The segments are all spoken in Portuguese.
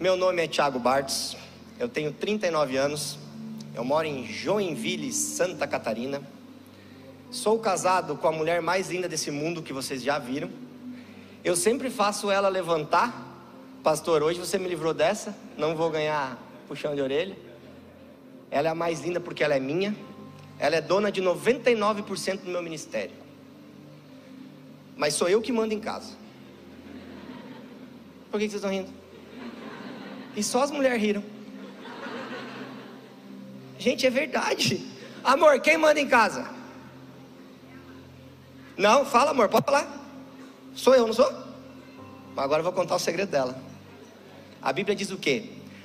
Meu nome é Thiago Bartos, eu tenho 39 anos, eu moro em Joinville, Santa Catarina. Sou casado com a mulher mais linda desse mundo que vocês já viram. Eu sempre faço ela levantar. Pastor, hoje você me livrou dessa, não vou ganhar puxão de orelha. Ela é a mais linda porque ela é minha. Ela é dona de 99% do meu ministério. Mas sou eu que mando em casa. Por que vocês estão rindo? E só as mulheres riram. Gente, é verdade. Amor, quem manda em casa? Não, fala, amor, pode falar. Sou eu, não sou? Mas agora eu vou contar o segredo dela. A Bíblia diz o quê?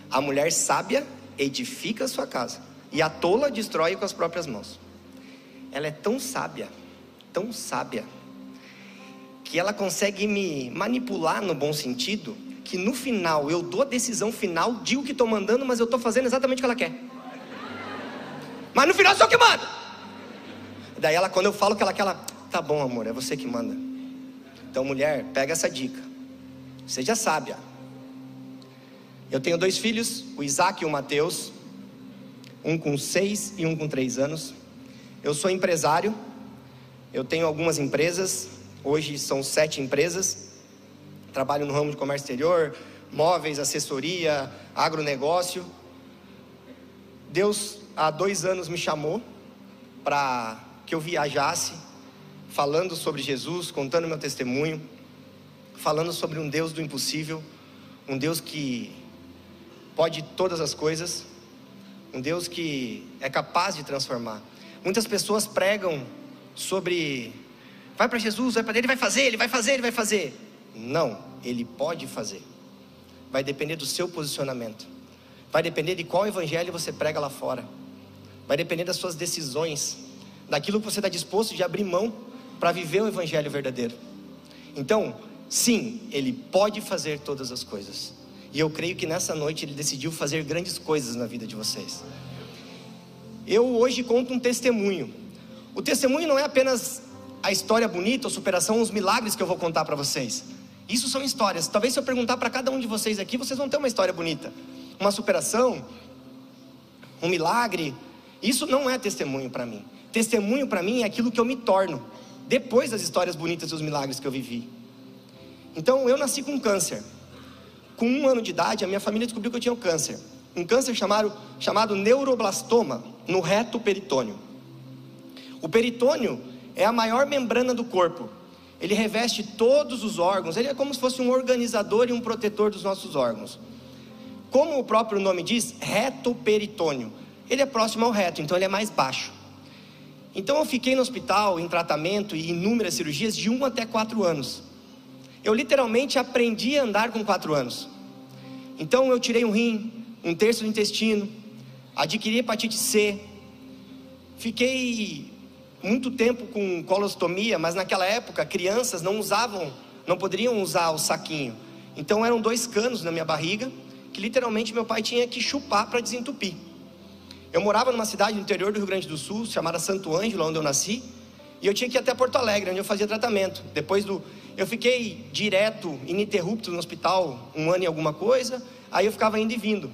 A mulher sábia edifica a sua casa, e a tola destrói com as próprias mãos. Ela é tão sábia, tão sábia, que ela consegue me manipular no bom sentido, que no final eu dou a decisão final, digo que estou mandando, mas eu estou fazendo exatamente o que ela quer. Mas no final sou eu que manda. Daí ela, quando eu falo que ela quer, ela, tá bom, amor, é você que manda. Então, mulher, pega essa dica. Seja sábia. Eu tenho dois filhos, o Isaac e o Mateus, um com seis e um com três anos. Eu sou empresário, eu tenho algumas empresas, hoje são sete empresas. Trabalho no ramo de comércio exterior, móveis, assessoria, agronegócio. Deus há dois anos me chamou para que eu viajasse, falando sobre Jesus, contando meu testemunho, falando sobre um Deus do impossível, um Deus que pode todas as coisas, um Deus que é capaz de transformar. Muitas pessoas pregam sobre vai para Jesus, vai para ele, ele vai fazer, ele vai fazer, ele vai fazer. Não, ele pode fazer. Vai depender do seu posicionamento. Vai depender de qual evangelho você prega lá fora. Vai depender das suas decisões, daquilo que você está disposto de abrir mão para viver o Evangelho verdadeiro. Então, sim, Ele pode fazer todas as coisas. E eu creio que nessa noite Ele decidiu fazer grandes coisas na vida de vocês. Eu hoje conto um testemunho. O testemunho não é apenas a história bonita, a superação, os milagres que eu vou contar para vocês. Isso são histórias. Talvez se eu perguntar para cada um de vocês aqui, vocês vão ter uma história bonita, uma superação, um milagre, isso não é testemunho para mim. Testemunho para mim é aquilo que eu me torno depois das histórias bonitas e os milagres que eu vivi. Então, eu nasci com câncer. Com um ano de idade, a minha família descobriu que eu tinha um câncer. Um câncer chamado, chamado neuroblastoma no reto peritônio. O peritônio é a maior membrana do corpo. Ele reveste todos os órgãos. Ele é como se fosse um organizador e um protetor dos nossos órgãos. Como o próprio nome diz, reto peritônio ele é próximo ao reto, então ele é mais baixo. Então eu fiquei no hospital em tratamento e inúmeras cirurgias de 1 até 4 anos. Eu literalmente aprendi a andar com 4 anos. Então eu tirei um rim, um terço do intestino, adquiri hepatite C. Fiquei muito tempo com colostomia, mas naquela época crianças não usavam, não poderiam usar o saquinho. Então eram dois canos na minha barriga que literalmente meu pai tinha que chupar para desentupir. Eu morava numa cidade no interior do Rio Grande do Sul, chamada Santo Ângelo, onde eu nasci, e eu tinha que ir até Porto Alegre, onde eu fazia tratamento. Depois do. Eu fiquei direto, ininterrupto no hospital, um ano e alguma coisa, aí eu ficava indo e vindo.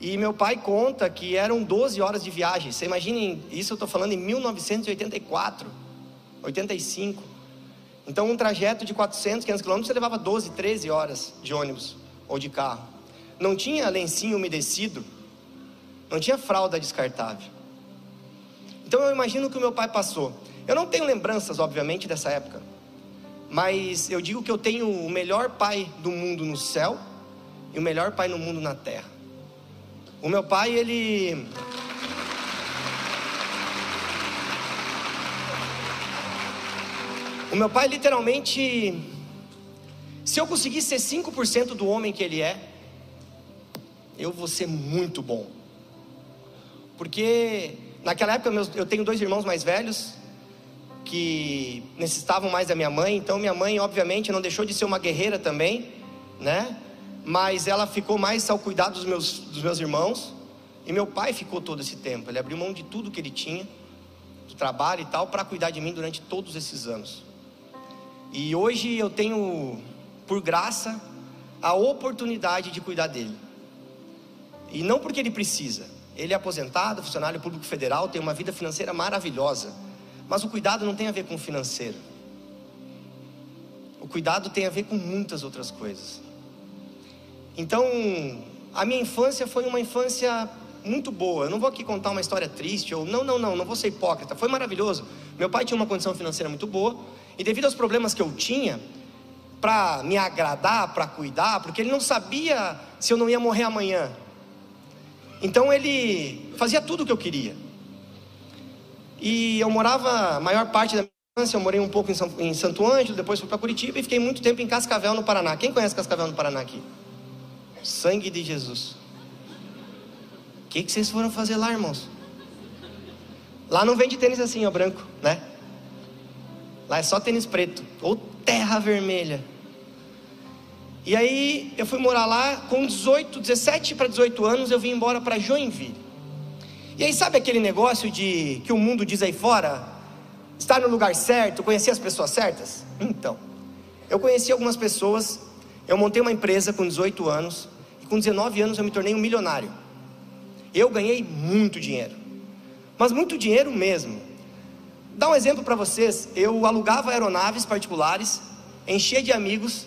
E meu pai conta que eram 12 horas de viagem. Você imaginem, isso eu estou falando em 1984, 85. Então, um trajeto de 400, 500 quilômetros, você levava 12, 13 horas de ônibus ou de carro. Não tinha lencinho umedecido não tinha fralda descartável. Então eu imagino que o meu pai passou. Eu não tenho lembranças, obviamente, dessa época. Mas eu digo que eu tenho o melhor pai do mundo no céu e o melhor pai no mundo na terra. O meu pai, ele. O meu pai, literalmente. Se eu conseguir ser 5% do homem que ele é, eu vou ser muito bom. Porque naquela época eu tenho dois irmãos mais velhos que necessitavam mais da minha mãe, então minha mãe obviamente não deixou de ser uma guerreira também, né? Mas ela ficou mais ao cuidado dos meus, dos meus irmãos e meu pai ficou todo esse tempo. Ele abriu mão de tudo que ele tinha, do trabalho e tal, para cuidar de mim durante todos esses anos. E hoje eu tenho, por graça, a oportunidade de cuidar dele. E não porque ele precisa. Ele é aposentado, funcionário público federal, tem uma vida financeira maravilhosa. Mas o cuidado não tem a ver com o financeiro. O cuidado tem a ver com muitas outras coisas. Então, a minha infância foi uma infância muito boa. Eu não vou aqui contar uma história triste ou não, não, não, não vou ser hipócrita. Foi maravilhoso. Meu pai tinha uma condição financeira muito boa e devido aos problemas que eu tinha, para me agradar, para cuidar, porque ele não sabia se eu não ia morrer amanhã. Então ele fazia tudo o que eu queria. E eu morava a maior parte da minha infância, eu morei um pouco em, Santo Ângelo, depois fui para Curitiba e fiquei muito tempo em Cascavel, no Paraná. Quem conhece Cascavel, no Paraná aqui? Sangue de Jesus. O que, que vocês foram fazer lá, irmãos? Lá não vende tênis assim, ó, branco, né? Lá é só tênis preto ou terra vermelha. E aí eu fui morar lá com 18, 17 para 18 anos, eu vim embora para Joinville. E aí sabe aquele negócio de que o mundo diz aí fora, estar no lugar certo, conhecer as pessoas certas? Então, eu conheci algumas pessoas, eu montei uma empresa com 18 anos com 19 anos eu me tornei um milionário. Eu ganhei muito dinheiro, mas muito dinheiro mesmo. Dá um exemplo para vocês: eu alugava aeronaves particulares, enchia de amigos,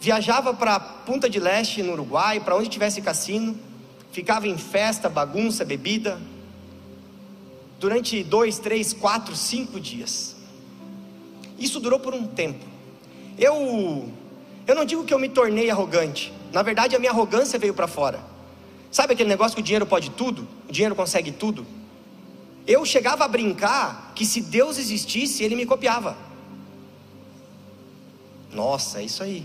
viajava para Punta de Leste, no Uruguai, para onde tivesse cassino, ficava em festa, bagunça, bebida, durante dois, três, quatro, cinco dias. Isso durou por um tempo. Eu, eu não digo que eu me tornei arrogante. Na verdade, a minha arrogância veio para fora. Sabe aquele negócio que o dinheiro pode tudo? O dinheiro consegue tudo? Eu chegava a brincar que se Deus existisse, ele me copiava. Nossa, é isso aí.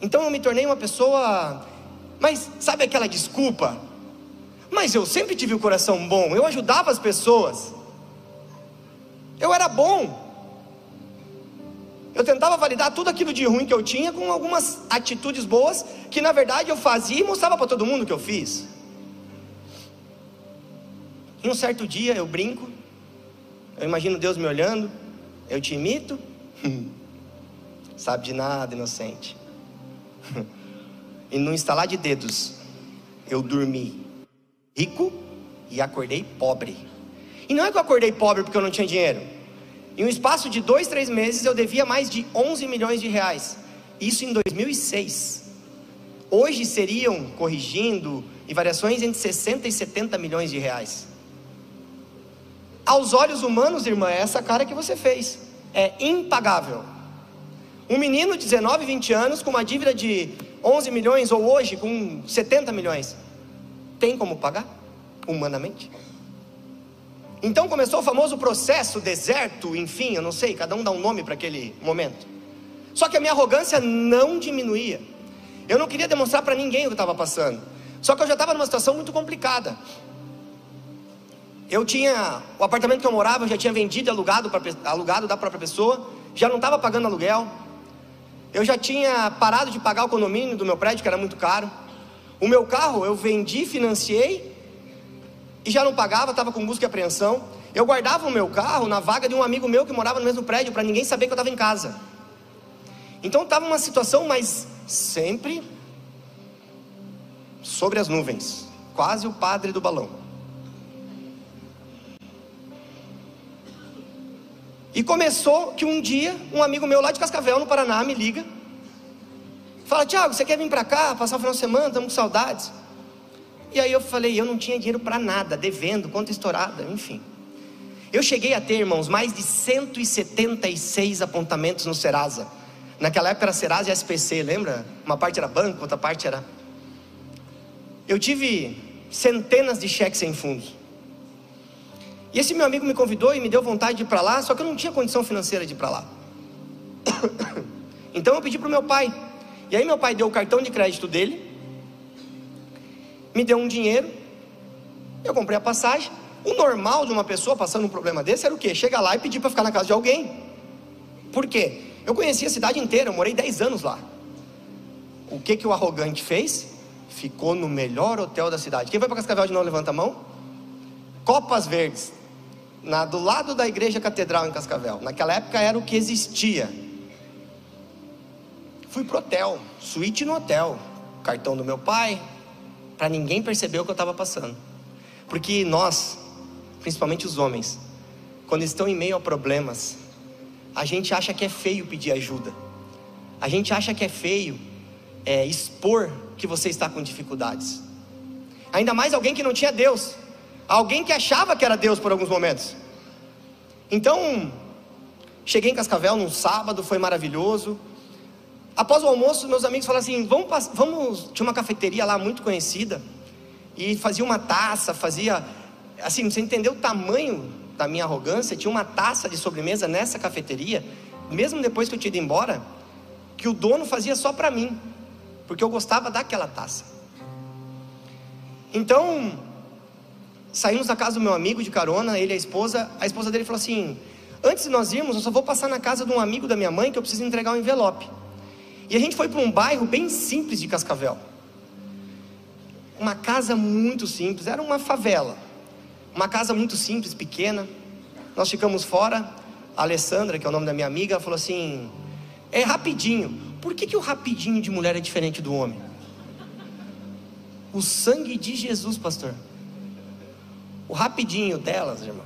Então eu me tornei uma pessoa. Mas sabe aquela desculpa? Mas eu sempre tive o um coração bom, eu ajudava as pessoas. Eu era bom. Eu tentava validar tudo aquilo de ruim que eu tinha com algumas atitudes boas que na verdade eu fazia e mostrava para todo mundo que eu fiz. E um certo dia eu brinco, eu imagino Deus me olhando, eu te imito, sabe de nada, inocente. e no instalar de dedos, eu dormi rico e acordei pobre. E não é que eu acordei pobre porque eu não tinha dinheiro. Em um espaço de dois, três meses, eu devia mais de 11 milhões de reais. Isso em 2006. Hoje seriam, corrigindo, e variações entre 60 e 70 milhões de reais. Aos olhos humanos, irmã, é essa cara que você fez. É impagável. Um menino de 19, 20 anos com uma dívida de 11 milhões ou hoje com 70 milhões, tem como pagar humanamente? Então começou o famoso processo deserto, enfim, eu não sei, cada um dá um nome para aquele momento. Só que a minha arrogância não diminuía. Eu não queria demonstrar para ninguém o que estava passando. Só que eu já estava numa situação muito complicada. Eu tinha o apartamento que eu morava, eu já tinha vendido alugado, pra, alugado da própria pessoa, já não estava pagando aluguel, eu já tinha parado de pagar o condomínio do meu prédio, que era muito caro. O meu carro eu vendi, financiei e já não pagava, estava com busca e apreensão. Eu guardava o meu carro na vaga de um amigo meu que morava no mesmo prédio, para ninguém saber que eu estava em casa. Então estava uma situação, mas sempre sobre as nuvens, quase o padre do balão. E começou que um dia, um amigo meu lá de Cascavel, no Paraná, me liga. Fala, Tiago, você quer vir para cá, passar o final de semana? Estamos com saudades. E aí eu falei, eu não tinha dinheiro para nada, devendo, conta estourada, enfim. Eu cheguei a ter, irmãos, mais de 176 apontamentos no Serasa. Naquela época era Serasa e SPC, lembra? Uma parte era banco, outra parte era. Eu tive centenas de cheques sem fundos. E esse meu amigo me convidou e me deu vontade de ir para lá, só que eu não tinha condição financeira de ir para lá. Então eu pedi para o meu pai. E aí meu pai deu o cartão de crédito dele, me deu um dinheiro, eu comprei a passagem. O normal de uma pessoa passando um problema desse era o quê? Chegar lá e pedir para ficar na casa de alguém. Por quê? Eu conheci a cidade inteira, eu morei 10 anos lá. O que que o arrogante fez? Ficou no melhor hotel da cidade. Quem vai para Cascavel de novo, levanta a mão. Copas Verdes, na, do lado da igreja catedral em Cascavel. Naquela época era o que existia. Fui pro hotel, suíte no hotel, cartão do meu pai, para ninguém perceber o que eu estava passando. Porque nós, principalmente os homens, quando estão em meio a problemas, a gente acha que é feio pedir ajuda. A gente acha que é feio é, expor que você está com dificuldades. Ainda mais alguém que não tinha Deus, alguém que achava que era Deus por alguns momentos. Então, cheguei em Cascavel num sábado, foi maravilhoso. Após o almoço, meus amigos falaram assim: vamos, vamos. Tinha uma cafeteria lá muito conhecida, e fazia uma taça, fazia. Assim, você entendeu o tamanho da minha arrogância? Tinha uma taça de sobremesa nessa cafeteria, mesmo depois que eu tinha ido embora, que o dono fazia só para mim, porque eu gostava daquela taça. Então, saímos da casa do meu amigo de carona, ele e a esposa. A esposa dele falou assim: Antes de nós irmos, eu só vou passar na casa de um amigo da minha mãe que eu preciso entregar um envelope. E a gente foi para um bairro bem simples de Cascavel. Uma casa muito simples, era uma favela. Uma casa muito simples, pequena. Nós ficamos fora. A Alessandra, que é o nome da minha amiga, falou assim: É rapidinho. Por que, que o rapidinho de mulher é diferente do homem? O sangue de Jesus, pastor. O rapidinho delas, irmão,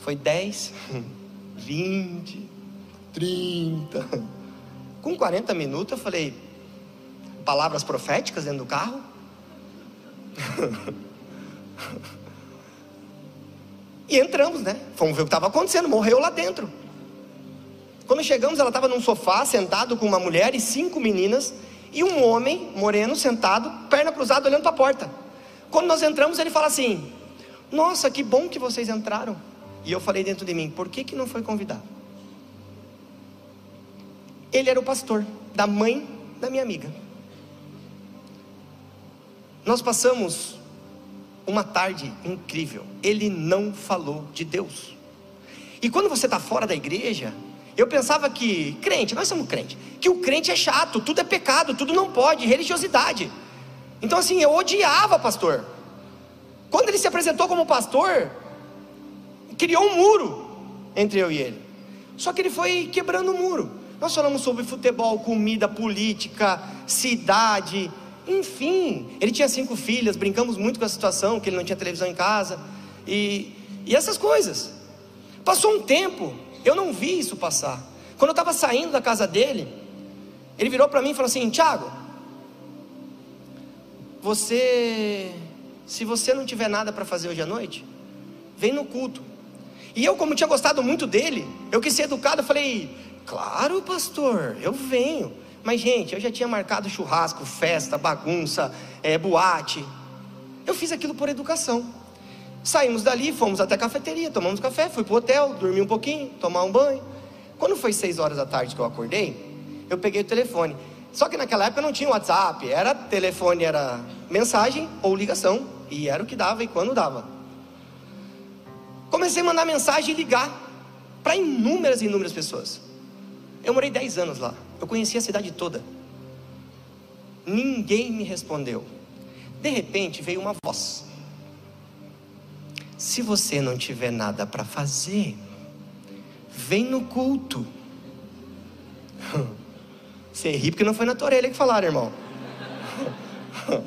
foi 10, 20, 30. Com 40 minutos eu falei, palavras proféticas dentro do carro. e entramos, né? Fomos ver o que estava acontecendo, morreu lá dentro. Quando chegamos, ela estava num sofá, sentado com uma mulher e cinco meninas, e um homem moreno sentado, perna cruzada, olhando para a porta. Quando nós entramos, ele fala assim: nossa, que bom que vocês entraram. E eu falei dentro de mim: Por que, que não foi convidado? Ele era o pastor da mãe da minha amiga. Nós passamos uma tarde incrível. Ele não falou de Deus. E quando você está fora da igreja, eu pensava que crente, nós somos crente, que o crente é chato, tudo é pecado, tudo não pode, religiosidade. Então assim, eu odiava pastor. Quando ele se apresentou como pastor, criou um muro entre eu e ele. Só que ele foi quebrando o muro. Nós falamos sobre futebol, comida, política, cidade, enfim. Ele tinha cinco filhas, brincamos muito com a situação, que ele não tinha televisão em casa, e, e essas coisas. Passou um tempo, eu não vi isso passar. Quando eu estava saindo da casa dele, ele virou para mim e falou assim: Tiago, você se você não tiver nada para fazer hoje à noite, vem no culto. E eu, como tinha gostado muito dele, eu quis ser educado, eu falei, claro, pastor, eu venho. Mas, gente, eu já tinha marcado churrasco, festa, bagunça, é, boate. Eu fiz aquilo por educação. Saímos dali, fomos até a cafeteria, tomamos café, fui para o hotel, dormi um pouquinho, tomar um banho. Quando foi seis horas da tarde que eu acordei, eu peguei o telefone. Só que naquela época não tinha WhatsApp, era telefone, era mensagem ou ligação, e era o que dava e quando dava. Comecei a mandar mensagem e ligar para inúmeras e inúmeras pessoas. Eu morei 10 anos lá, eu conhecia a cidade toda. Ninguém me respondeu. De repente veio uma voz. Se você não tiver nada para fazer, vem no culto. Você ri porque não foi na tua orelha que falaram, irmão.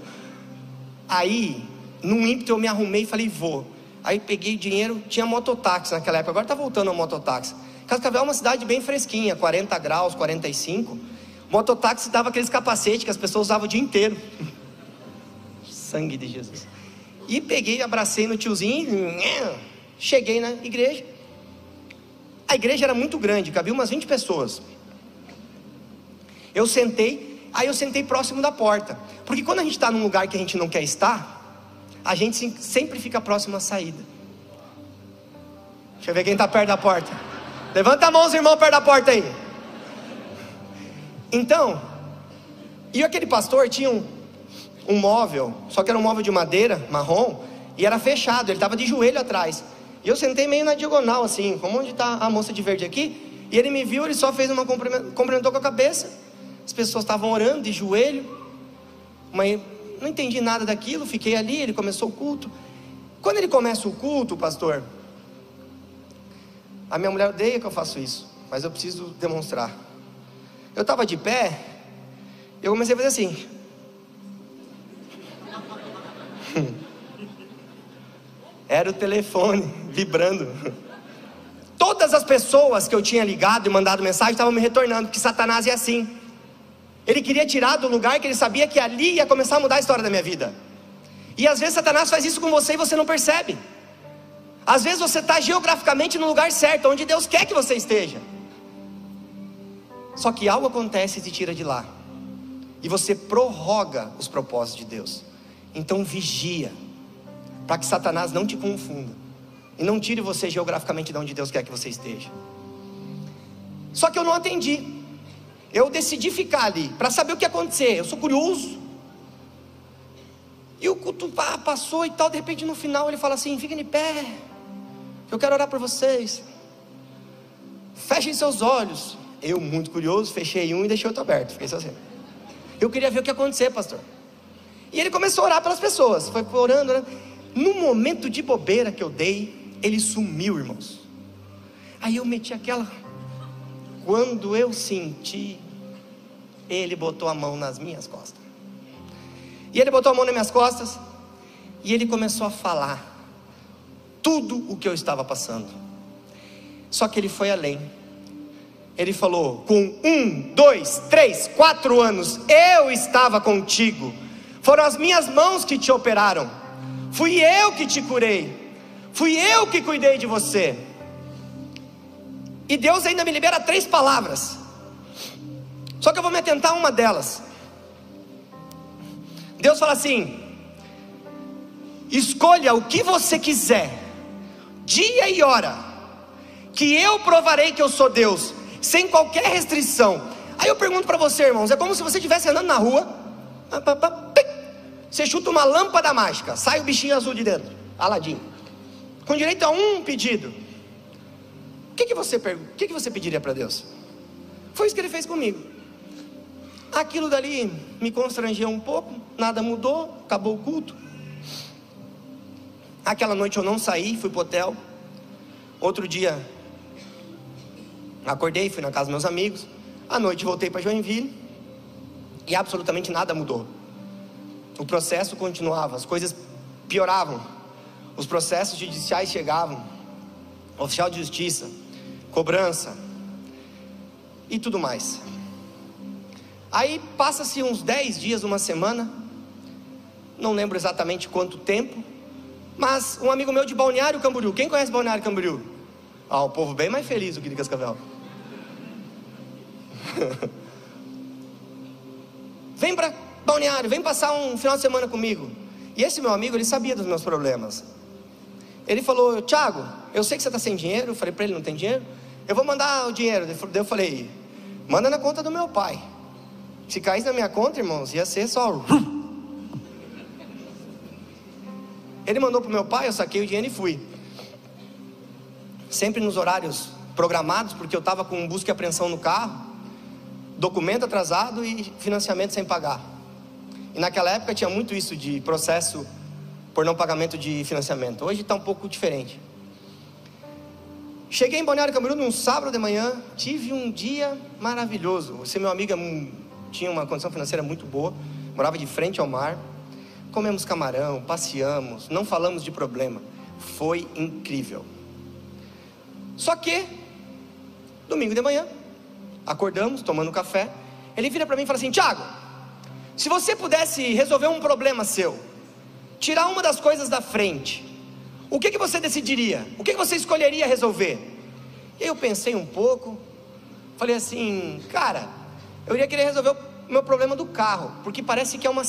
Aí, num ímpeto, eu me arrumei e falei, vou. Aí peguei dinheiro, tinha mototáxi naquela época, agora está voltando a mototáxi. Cascavel é uma cidade bem fresquinha, 40 graus, 45. Mototáxi dava aqueles capacetes que as pessoas usavam o dia inteiro. Sangue de Jesus. E peguei, abracei no tiozinho, cheguei na igreja. A igreja era muito grande, cabia umas 20 pessoas. Eu sentei, aí eu sentei próximo da porta. Porque quando a gente está num lugar que a gente não quer estar, a gente sempre fica próximo à saída. Deixa eu ver quem está perto da porta. Levanta a mão, os irmãos, perto da porta aí. Então, e aquele pastor tinha um, um móvel, só que era um móvel de madeira, marrom, e era fechado, ele estava de joelho atrás. E eu sentei meio na diagonal, assim, como onde está a moça de verde aqui. E ele me viu, ele só fez uma cumprimentou com a cabeça. As pessoas estavam orando de joelho, mas não entendi nada daquilo, fiquei ali, ele começou o culto. Quando ele começa o culto, pastor, a minha mulher odeia que eu faço isso, mas eu preciso demonstrar. Eu estava de pé Eu comecei a fazer assim. Era o telefone vibrando. Todas as pessoas que eu tinha ligado e mandado mensagem estavam me retornando, porque Satanás é assim. Ele queria tirar do lugar que ele sabia que ali ia começar a mudar a história da minha vida. E às vezes Satanás faz isso com você e você não percebe. Às vezes você está geograficamente no lugar certo, onde Deus quer que você esteja. Só que algo acontece e te tira de lá. E você prorroga os propósitos de Deus. Então vigia, para que Satanás não te confunda. E não tire você geograficamente de onde Deus quer que você esteja. Só que eu não atendi. Eu decidi ficar ali para saber o que ia acontecer. Eu sou curioso. E o culto passou e tal. De repente no final ele fala assim: fiquem de pé. Eu quero orar por vocês. Fechem seus olhos. Eu, muito curioso, fechei um e deixei outro aberto. Fiquei assim. Eu queria ver o que ia acontecer, pastor. E ele começou a orar pelas pessoas. Foi orando, orando. No momento de bobeira que eu dei, ele sumiu, irmãos. Aí eu meti aquela. Quando eu senti, ele botou a mão nas minhas costas. E ele botou a mão nas minhas costas. E ele começou a falar tudo o que eu estava passando. Só que ele foi além. Ele falou: com um, dois, três, quatro anos, eu estava contigo foram as minhas mãos que te operaram. Fui eu que te curei. Fui eu que cuidei de você. E Deus ainda me libera três palavras. Só que eu vou me atentar a uma delas. Deus fala assim: escolha o que você quiser, dia e hora, que eu provarei que eu sou Deus, sem qualquer restrição. Aí eu pergunto para você, irmãos: é como se você estivesse andando na rua, você chuta uma lâmpada mágica, sai o bichinho azul de dentro, Aladim. Com direito a um pedido. O que, que, você, o que, que você pediria para Deus? Foi isso que ele fez comigo. Aquilo dali me constrangeu um pouco, nada mudou, acabou o culto. Aquela noite eu não saí, fui pro hotel. Outro dia, acordei, fui na casa dos meus amigos. À noite voltei para Joinville e absolutamente nada mudou. O processo continuava, as coisas pioravam. Os processos judiciais chegavam, oficial de justiça, cobrança e tudo mais. Aí passa-se uns 10 dias, uma semana, não lembro exatamente quanto tempo, mas um amigo meu de Balneário Camboriú, quem conhece Balneário Camboriú? Ah, o povo bem mais feliz do que de Cascavel. Vem para Balneário, vem passar um final de semana comigo. E esse meu amigo, ele sabia dos meus problemas. Ele falou, Tiago, eu sei que você está sem dinheiro. Eu falei para ele, não tem dinheiro? Eu vou mandar o dinheiro. Eu falei, manda na conta do meu pai. Se caísse na minha conta, irmãos, ia ser só. Ele mandou para o meu pai, eu saquei o dinheiro e fui. Sempre nos horários programados, porque eu estava com busca e apreensão no carro, documento atrasado e financiamento sem pagar. E naquela época tinha muito isso de processo por não pagamento de financiamento. Hoje está um pouco diferente. Cheguei em Balneário Camboriú num sábado de manhã, tive um dia maravilhoso. Esse meu amigo é tinha uma condição financeira muito boa, morava de frente ao mar. Comemos camarão, passeamos, não falamos de problema. Foi incrível. Só que, domingo de manhã, acordamos, tomando café. Ele vira para mim e fala assim: Tiago, se você pudesse resolver um problema seu, tirar uma das coisas da frente, o que, que você decidiria? O que, que você escolheria resolver? E eu pensei um pouco, falei assim, cara, eu iria querer resolver o meu problema do carro, porque parece que é uma,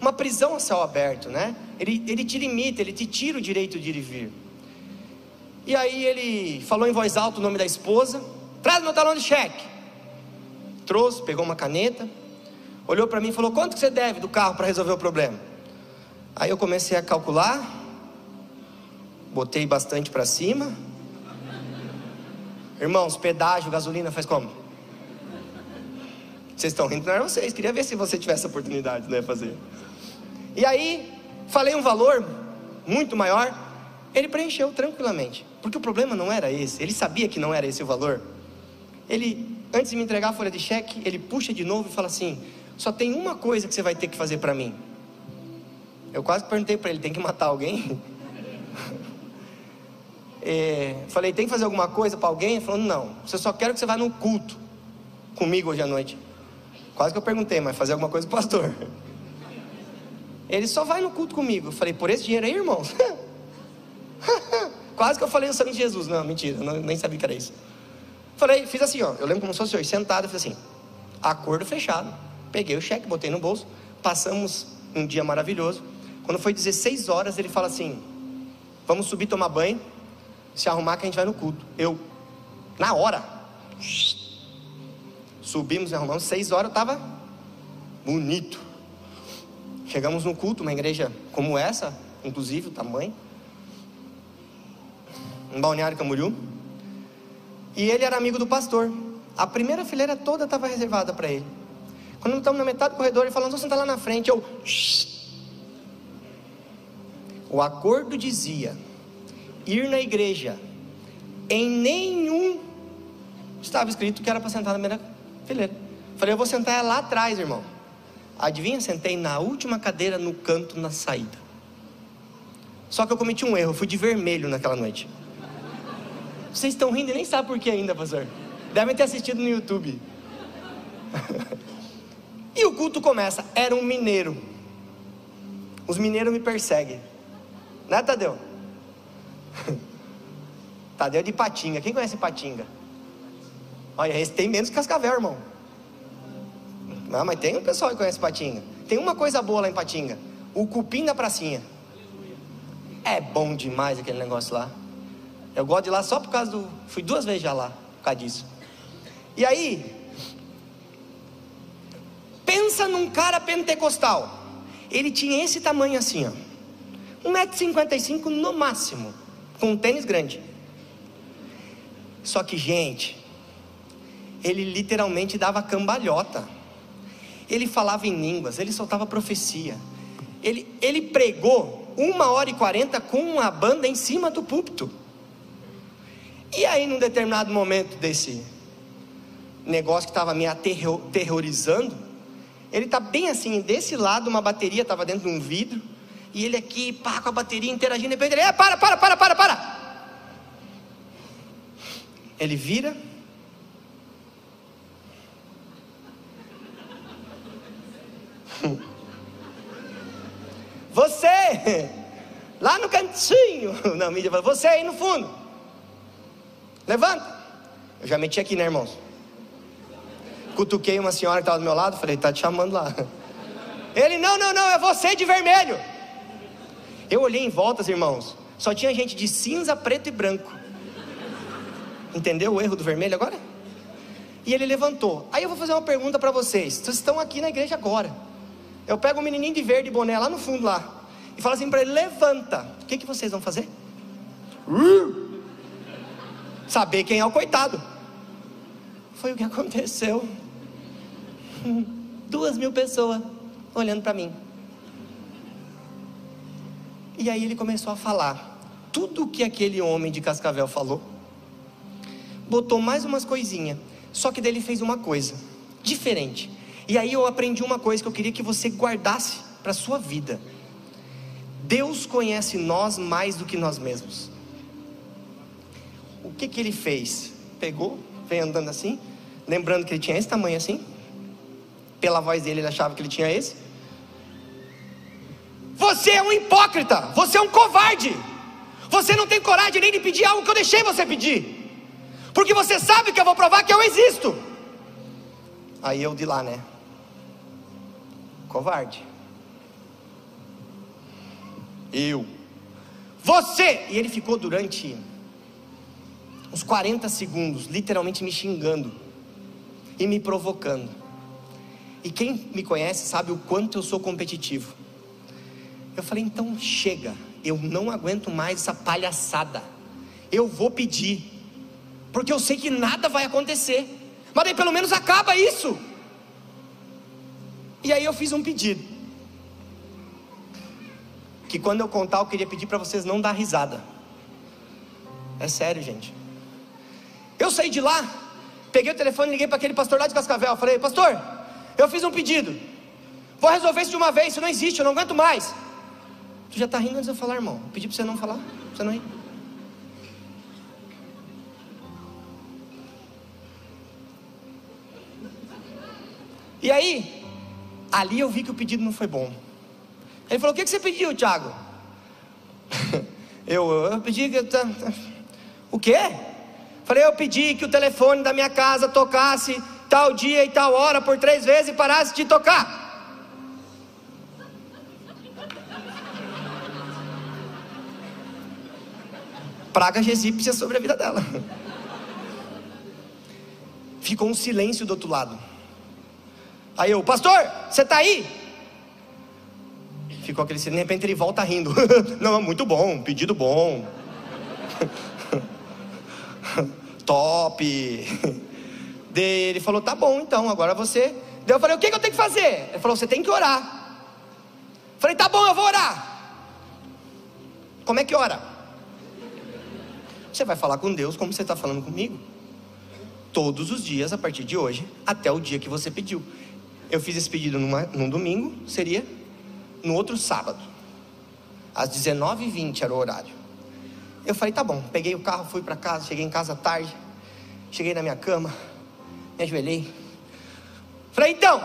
uma prisão a céu aberto, né? Ele, ele te limita, ele te tira o direito de ir e vir. E aí ele falou em voz alta o nome da esposa, traz meu talão de cheque. Trouxe, pegou uma caneta, olhou para mim e falou: Quanto que você deve do carro para resolver o problema? Aí eu comecei a calcular, botei bastante para cima. Irmãos, pedágio, gasolina faz como? Vocês estão rindo, não eram vocês. Queria ver se você tivesse a oportunidade de né, fazer. E aí, falei um valor muito maior. Ele preencheu tranquilamente. Porque o problema não era esse. Ele sabia que não era esse o valor. Ele, antes de me entregar a folha de cheque, ele puxa de novo e fala assim: Só tem uma coisa que você vai ter que fazer para mim. Eu quase perguntei para ele: tem que matar alguém? é, falei: tem que fazer alguma coisa para alguém? Ele falou: não, você só quer que você vá no culto comigo hoje à noite. Quase que eu perguntei, mas fazer alguma coisa com o pastor. Ele só vai no culto comigo. Eu falei: por esse dinheiro aí, irmãos? Quase que eu falei o sangue de Jesus. Não, mentira, não, nem sabia que era isso. Falei, fiz assim, ó. Eu lembro como se fosse hoje, sentado, fiz assim: acordo fechado. Peguei o cheque, botei no bolso. Passamos um dia maravilhoso. Quando foi 16 horas, ele fala assim: Vamos subir tomar banho, se arrumar que a gente vai no culto. Eu, na hora, subimos e arrumamos. 6 horas eu estava bonito. Chegamos no culto, uma igreja como essa, inclusive o tamanho, em Balneário Camboriú. E ele era amigo do pastor. A primeira fileira toda estava reservada para ele. Quando estamos na metade do corredor, ele falando, vou sentar lá na frente. Eu. O acordo dizia: ir na igreja. Em nenhum estava escrito que era para sentar na primeira fileira. Falei, eu vou sentar lá atrás, irmão. Adivinha? Sentei na última cadeira no canto na saída. Só que eu cometi um erro, eu fui de vermelho naquela noite. Vocês estão rindo e nem sabem por que ainda, pastor. Devem ter assistido no YouTube. e o culto começa. Era um mineiro. Os mineiros me perseguem. Né, Tadeu? Tadeu é de Patinga. Quem conhece Patinga? Olha, esse tem menos Cascavel, irmão. Não, mas tem um pessoal que conhece Patinga. Tem uma coisa boa lá em Patinga: o cupim da pracinha. É bom demais aquele negócio lá. Eu gosto de lá só por causa do. Fui duas vezes já lá, por causa disso. E aí, pensa num cara pentecostal. Ele tinha esse tamanho assim, ó. 1,55m no máximo, com um tênis grande. Só que, gente, ele literalmente dava cambalhota. Ele falava em línguas, ele soltava profecia. Ele, ele pregou uma hora e quarenta com uma banda em cima do púlpito. E aí, num determinado momento desse negócio que estava me aterrorizando, ele está bem assim, desse lado, uma bateria estava dentro de um vidro, e ele aqui, pá, com a bateria interagindo, repente ele, é, para, para, para, para, para. Ele vira. Você, lá no cantinho, não, mídia fala, você aí no fundo. Levanta. Eu já meti aqui, né, irmãos? Cutuquei uma senhora que estava do meu lado, falei, tá te chamando lá. Ele, não, não, não, é você de vermelho. Eu olhei em voltas, irmãos. Só tinha gente de cinza, preto e branco. Entendeu o erro do vermelho agora? E ele levantou. Aí eu vou fazer uma pergunta para vocês. Vocês estão aqui na igreja agora. Eu pego um menininho de verde boné lá no fundo lá. E falo assim para ele: levanta. O que, que vocês vão fazer? Uh! saber quem é o coitado. Foi o que aconteceu. Duas mil pessoas olhando para mim. E aí ele começou a falar tudo o que aquele homem de Cascavel falou. Botou mais umas coisinhas. Só que dele fez uma coisa diferente. E aí eu aprendi uma coisa que eu queria que você guardasse para a sua vida. Deus conhece nós mais do que nós mesmos o que, que ele fez? Pegou, veio andando assim, lembrando que ele tinha esse tamanho assim. Pela voz dele, ele achava que ele tinha esse. Você é um hipócrita, você é um covarde. Você não tem coragem nem de pedir algo que eu deixei você pedir. Porque você sabe que eu vou provar que eu existo. Aí eu de lá, né? Covarde. Eu. Você! E ele ficou durante uns 40 segundos, literalmente me xingando e me provocando. E quem me conhece sabe o quanto eu sou competitivo. Eu falei, então chega, eu não aguento mais essa palhaçada. Eu vou pedir, porque eu sei que nada vai acontecer. Mas daí pelo menos acaba isso. E aí eu fiz um pedido. Que quando eu contar, eu queria pedir para vocês não dar risada. É sério, gente. Eu saí de lá, peguei o telefone liguei para aquele pastor lá de Cascavel. Falei, pastor, eu fiz um pedido. Vou resolver isso de uma vez, isso não existe, eu não aguento mais. Tu já está rindo antes de eu falar, irmão. Eu pedi para você não falar, você não rir. E aí, ali eu vi que o pedido não foi bom. Ele falou: O que, você pediu, Tiago? eu, eu pedi que. O quê? Falei: Eu pedi que o telefone da minha casa tocasse tal dia e tal hora por três vezes e parasse de tocar. Pragas egípcias sobre a vida dela. Ficou um silêncio do outro lado. Aí eu, pastor, você está aí? Ficou aquele silêncio, de repente ele volta rindo. Não, muito bom, pedido bom. Top. ele falou, tá bom então, agora você. Daí eu falei, o que, que eu tenho que fazer? Ele falou, você tem que orar. Falei, tá bom, eu vou orar. Como é que ora? Você vai falar com Deus como você está falando comigo. Todos os dias, a partir de hoje, até o dia que você pediu. Eu fiz esse pedido numa, num domingo, seria no outro sábado. Às 19h20 era o horário. Eu falei, tá bom. Peguei o carro, fui para casa, cheguei em casa tarde. Cheguei na minha cama, me ajoelhei. Falei, então,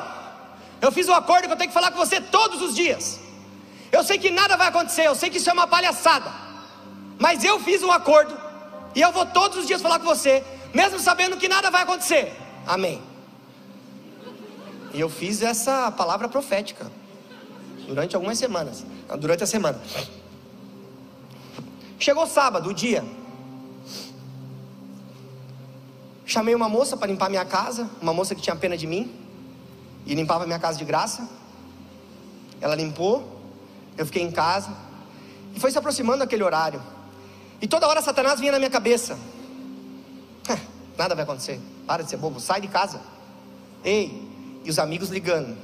eu fiz um acordo que eu tenho que falar com você todos os dias. Eu sei que nada vai acontecer, eu sei que isso é uma palhaçada. Mas eu fiz um acordo e eu vou todos os dias falar com você, mesmo sabendo que nada vai acontecer. Amém. E eu fiz essa palavra profética durante algumas semanas, durante a semana. Chegou sábado, o dia. Chamei uma moça para limpar minha casa, uma moça que tinha pena de mim e limpava minha casa de graça. Ela limpou, eu fiquei em casa e foi se aproximando aquele horário. E toda hora Satanás vinha na minha cabeça. Nada vai acontecer. Para de ser bobo, sai de casa. Ei, e os amigos ligando.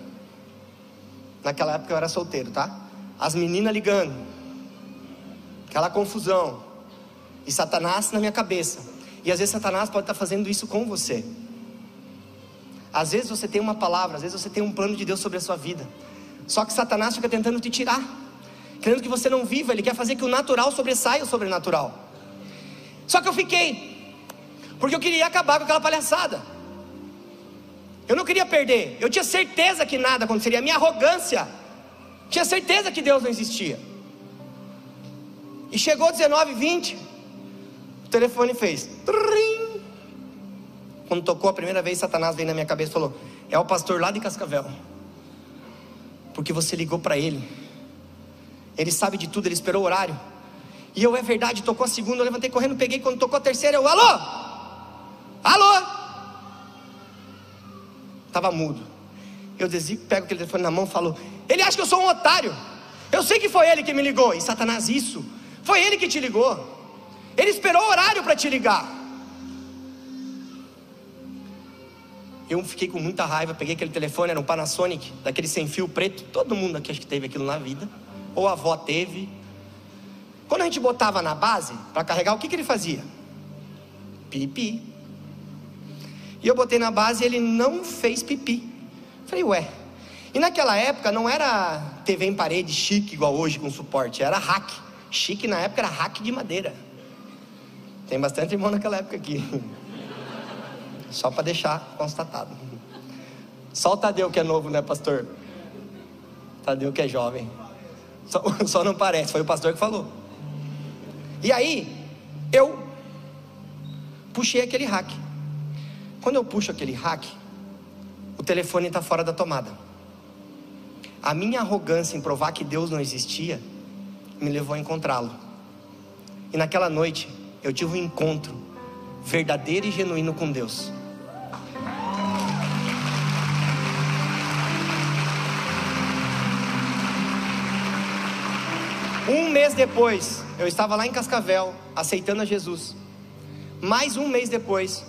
Naquela época eu era solteiro, tá? As meninas ligando. Aquela confusão. E Satanás na minha cabeça. E às vezes Satanás pode estar fazendo isso com você. Às vezes você tem uma palavra, às vezes você tem um plano de Deus sobre a sua vida. Só que Satanás fica tentando te tirar, querendo que você não viva, ele quer fazer que o natural sobressaia o sobrenatural. Só que eu fiquei, porque eu queria acabar com aquela palhaçada. Eu não queria perder. Eu tinha certeza que nada aconteceria. A minha arrogância. Tinha certeza que Deus não existia. E chegou 19 20. O telefone fez. Trim. Quando tocou a primeira vez, Satanás veio na minha cabeça e falou: É o pastor lá de Cascavel. Porque você ligou para ele. Ele sabe de tudo, ele esperou o horário. E eu, é verdade, tocou a segunda, eu levantei correndo, peguei. Quando tocou a terceira, eu, alô? Alô? Estava mudo. Eu desci, pego o telefone na mão e falo: Ele acha que eu sou um otário. Eu sei que foi ele que me ligou. E Satanás, isso. Foi ele que te ligou. Ele esperou o horário para te ligar. Eu fiquei com muita raiva. Peguei aquele telefone, era um Panasonic, daquele sem fio preto. Todo mundo aqui acho que teve aquilo na vida. Ou a avó teve. Quando a gente botava na base para carregar, o que, que ele fazia? Pipi. E eu botei na base e ele não fez pipi. Falei, ué. E naquela época não era TV em parede chique igual hoje com suporte, era hack. Chique na época era hack de madeira. Tem bastante irmão naquela época aqui. Só para deixar constatado. Só o Tadeu que é novo, né, pastor? Tadeu que é jovem. Só, só não parece, foi o pastor que falou. E aí, eu puxei aquele hack. Quando eu puxo aquele hack, o telefone está fora da tomada. A minha arrogância em provar que Deus não existia me levou a encontrá-lo. E naquela noite eu tive um encontro verdadeiro e genuíno com Deus. Um mês depois, eu estava lá em Cascavel, aceitando a Jesus. Mais um mês depois,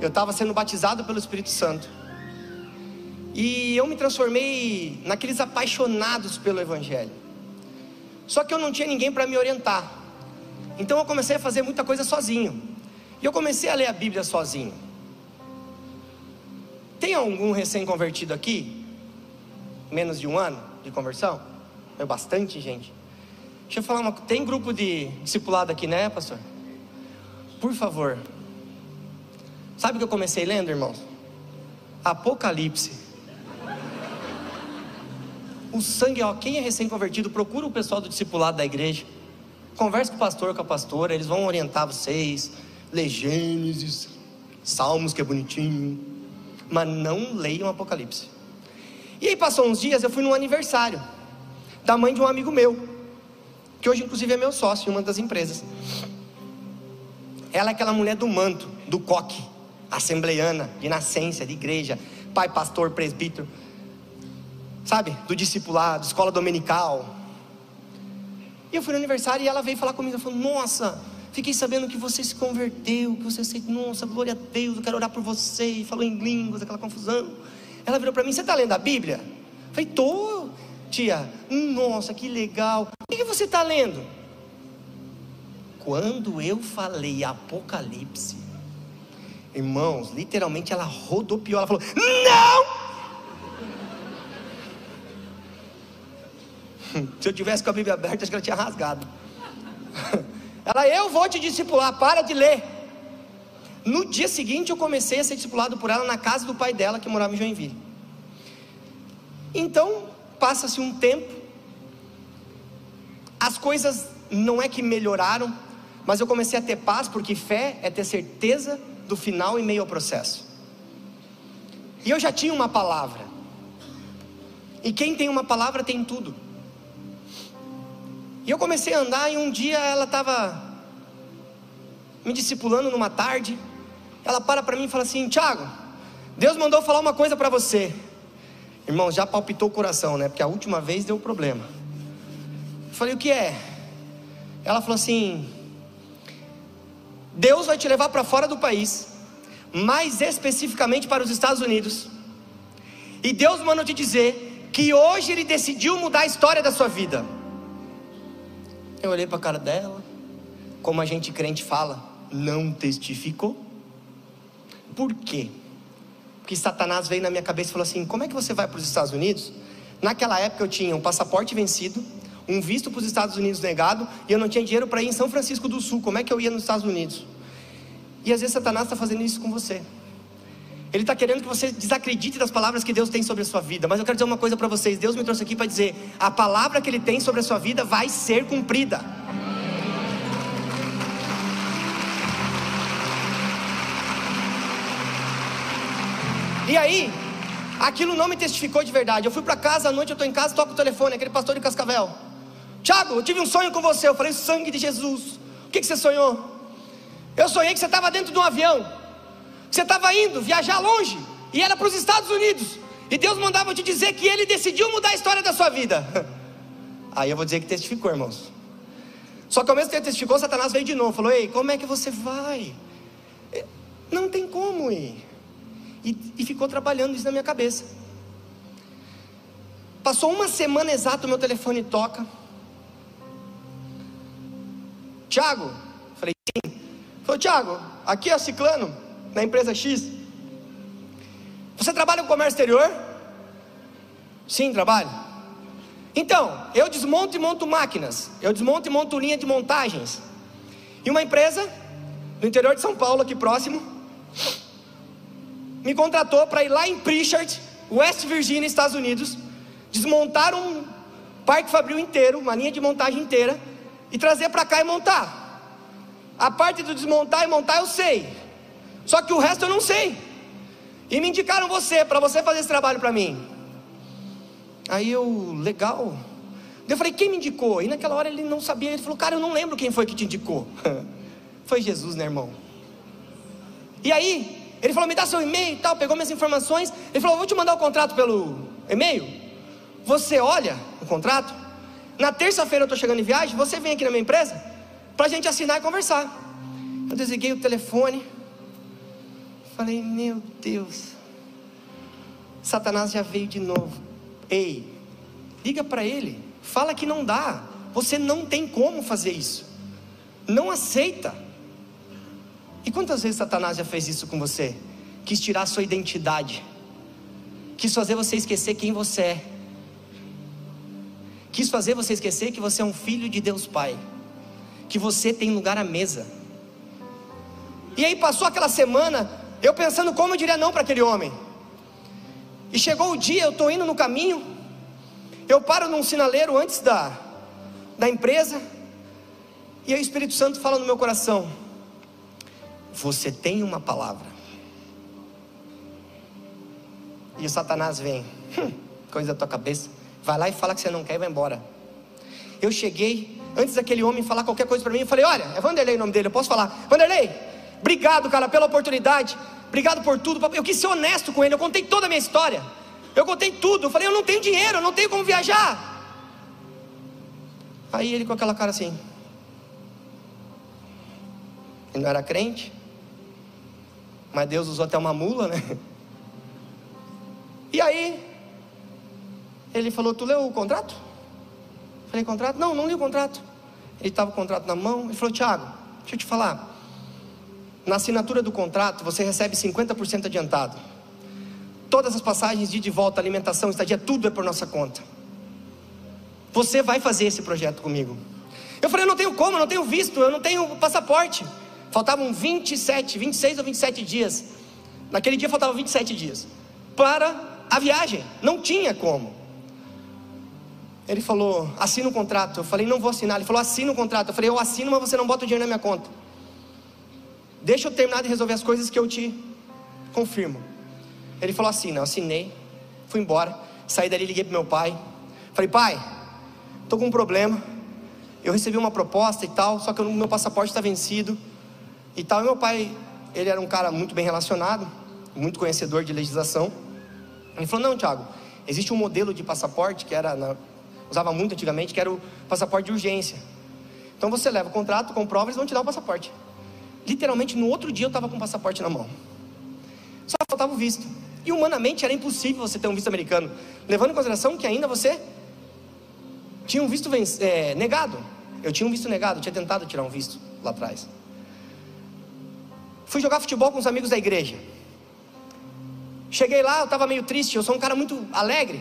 eu estava sendo batizado pelo Espírito Santo. E eu me transformei naqueles apaixonados pelo Evangelho. Só que eu não tinha ninguém para me orientar. Então eu comecei a fazer muita coisa sozinho. E eu comecei a ler a Bíblia sozinho. Tem algum recém-convertido aqui? Menos de um ano de conversão? É bastante gente. Deixa eu falar uma Tem grupo de discipulado aqui, né, pastor? Por favor. Sabe o que eu comecei lendo, irmãos? Apocalipse. O sangue, ó, quem é recém-convertido, procura o pessoal do discipulado da igreja. Converse com o pastor, com a pastora, eles vão orientar vocês. Lê Gênesis, Salmos, que é bonitinho. Mas não leiam Apocalipse. E aí passou uns dias, eu fui num aniversário da mãe de um amigo meu, que hoje inclusive é meu sócio em uma das empresas. Ela é aquela mulher do manto, do coque, assembleiana, de nascença, de igreja, pai, pastor, presbítero, sabe, do discipulado, escola dominical. E eu fui no aniversário e ela veio falar comigo, falou, nossa, fiquei sabendo que você se converteu, que você aceitou, nossa, glória a Deus, eu quero orar por você, e falou em línguas, aquela confusão. Ela virou para mim, você está lendo a Bíblia? Eu falei, tô, tia, nossa, que legal. O que você está lendo? Quando eu falei Apocalipse, irmãos, literalmente ela rodopiou, ela falou: Não! Se eu tivesse com a Bíblia aberta, acho que ela tinha rasgado. Ela, eu vou te discipular, para de ler. No dia seguinte, eu comecei a ser discipulado por ela na casa do pai dela, que morava em Joinville. Então, passa-se um tempo, as coisas não é que melhoraram, mas eu comecei a ter paz, porque fé é ter certeza do final em meio ao processo. E eu já tinha uma palavra. E quem tem uma palavra tem tudo. E eu comecei a andar e um dia ela estava me discipulando numa tarde. Ela para para mim e fala assim: Tiago, Deus mandou falar uma coisa para você. Irmão, já palpitou o coração, né? Porque a última vez deu problema. Eu falei: O que é? Ela falou assim: Deus vai te levar para fora do país, mais especificamente para os Estados Unidos. E Deus manda te dizer que hoje Ele decidiu mudar a história da sua vida. Eu olhei para a cara dela, como a gente crente fala, não testificou. Por quê? Porque Satanás veio na minha cabeça e falou assim: como é que você vai para os Estados Unidos? Naquela época eu tinha um passaporte vencido, um visto para os Estados Unidos negado, e eu não tinha dinheiro para ir em São Francisco do Sul. Como é que eu ia nos Estados Unidos? E às vezes Satanás está fazendo isso com você. Ele está querendo que você desacredite das palavras que Deus tem sobre a sua vida. Mas eu quero dizer uma coisa para vocês: Deus me trouxe aqui para dizer: a palavra que Ele tem sobre a sua vida vai ser cumprida. E aí, aquilo não me testificou de verdade. Eu fui para casa à noite, eu estou em casa, toco o telefone, aquele pastor de Cascavel. Tiago, eu tive um sonho com você. Eu falei, sangue de Jesus. O que, que você sonhou? Eu sonhei que você estava dentro de um avião. Você estava indo viajar longe. E era para os Estados Unidos. E Deus mandava te dizer que Ele decidiu mudar a história da sua vida. Aí eu vou dizer que testificou, irmãos. Só que ao mesmo tempo que testificou, Satanás veio de novo. Falou: Ei, como é que você vai? Não tem como ir. E, e ficou trabalhando isso na minha cabeça. Passou uma semana exata, o meu telefone toca. Tiago, falei sim. Falou, Tiago, aqui é Ciclano, na empresa X. Você trabalha com comércio exterior? Sim, trabalho. Então, eu desmonto e monto máquinas. Eu desmonto e monto linha de montagens. E uma empresa no interior de São Paulo, aqui próximo, me contratou para ir lá em Pritchard, West Virginia, Estados Unidos, desmontar um parque fabril inteiro, uma linha de montagem inteira, e trazer para cá e montar. A parte do desmontar e montar eu sei. Só que o resto eu não sei. E me indicaram você, para você fazer esse trabalho para mim. Aí eu, legal. Eu falei, quem me indicou? E naquela hora ele não sabia. Ele falou, cara, eu não lembro quem foi que te indicou. foi Jesus, né, irmão? E aí, ele falou, me dá seu e-mail e tal. Pegou minhas informações. Ele falou, vou te mandar o contrato pelo e-mail. Você olha o contrato. Na terça-feira eu estou chegando em viagem. Você vem aqui na minha empresa para a gente assinar e conversar. Eu desliguei o telefone. Falei, meu Deus. Satanás já veio de novo. Ei, liga para ele. Fala que não dá. Você não tem como fazer isso. Não aceita. E quantas vezes Satanás já fez isso com você? Quis tirar sua identidade. quis fazer você esquecer quem você é, quis fazer você esquecer que você é um filho de Deus Pai, que você tem lugar à mesa. E aí passou aquela semana, eu pensando como eu diria não para aquele homem. E chegou o dia, eu estou indo no caminho, eu paro num sinaleiro antes da, da empresa, e aí o Espírito Santo fala no meu coração: Você tem uma palavra. E o Satanás vem, hum, coisa da tua cabeça, vai lá e fala que você não quer e vai embora. Eu cheguei, antes daquele homem falar qualquer coisa para mim, eu falei: Olha, é Vanderlei o nome dele, eu posso falar? Vanderlei, obrigado, cara, pela oportunidade, obrigado por tudo. Eu quis ser honesto com ele, eu contei toda a minha história, eu contei tudo. Eu falei: Eu não tenho dinheiro, eu não tenho como viajar. Aí ele com aquela cara assim, ele não era crente, mas Deus usou até uma mula, né? E aí, ele falou: Tu leu o contrato? Falei: Contrato? Não, não li o contrato. Ele estava com o contrato na mão. Ele falou: Tiago, deixa eu te falar. Na assinatura do contrato, você recebe 50% adiantado. Todas as passagens de ida e volta, alimentação, estadia, tudo é por nossa conta. Você vai fazer esse projeto comigo. Eu falei: Eu não tenho como, eu não tenho visto, eu não tenho passaporte. Faltavam 27, 26 ou 27 dias. Naquele dia faltavam 27 dias para a viagem, não tinha como. Ele falou: assina o contrato. Eu falei: não vou assinar. Ele falou: assina o contrato. Eu falei: eu assino, mas você não bota o dinheiro na minha conta. Deixa eu terminar de resolver as coisas que eu te confirmo. Ele falou: assina. Eu assinei, fui embora. Saí dali, liguei para meu pai. Falei: pai, estou com um problema. Eu recebi uma proposta e tal, só que o meu passaporte está vencido e tal. E meu pai, ele era um cara muito bem relacionado, muito conhecedor de legislação. Ele falou: Não, Tiago, existe um modelo de passaporte que era na, usava muito antigamente, que era o passaporte de urgência. Então você leva o contrato, comprova, eles vão te dar o passaporte. Literalmente no outro dia eu estava com o passaporte na mão. Só faltava o visto. E humanamente era impossível você ter um visto americano, levando em consideração que ainda você tinha um visto é, negado. Eu tinha um visto negado, tinha tentado tirar um visto lá atrás. Fui jogar futebol com os amigos da igreja. Cheguei lá, eu estava meio triste, eu sou um cara muito alegre.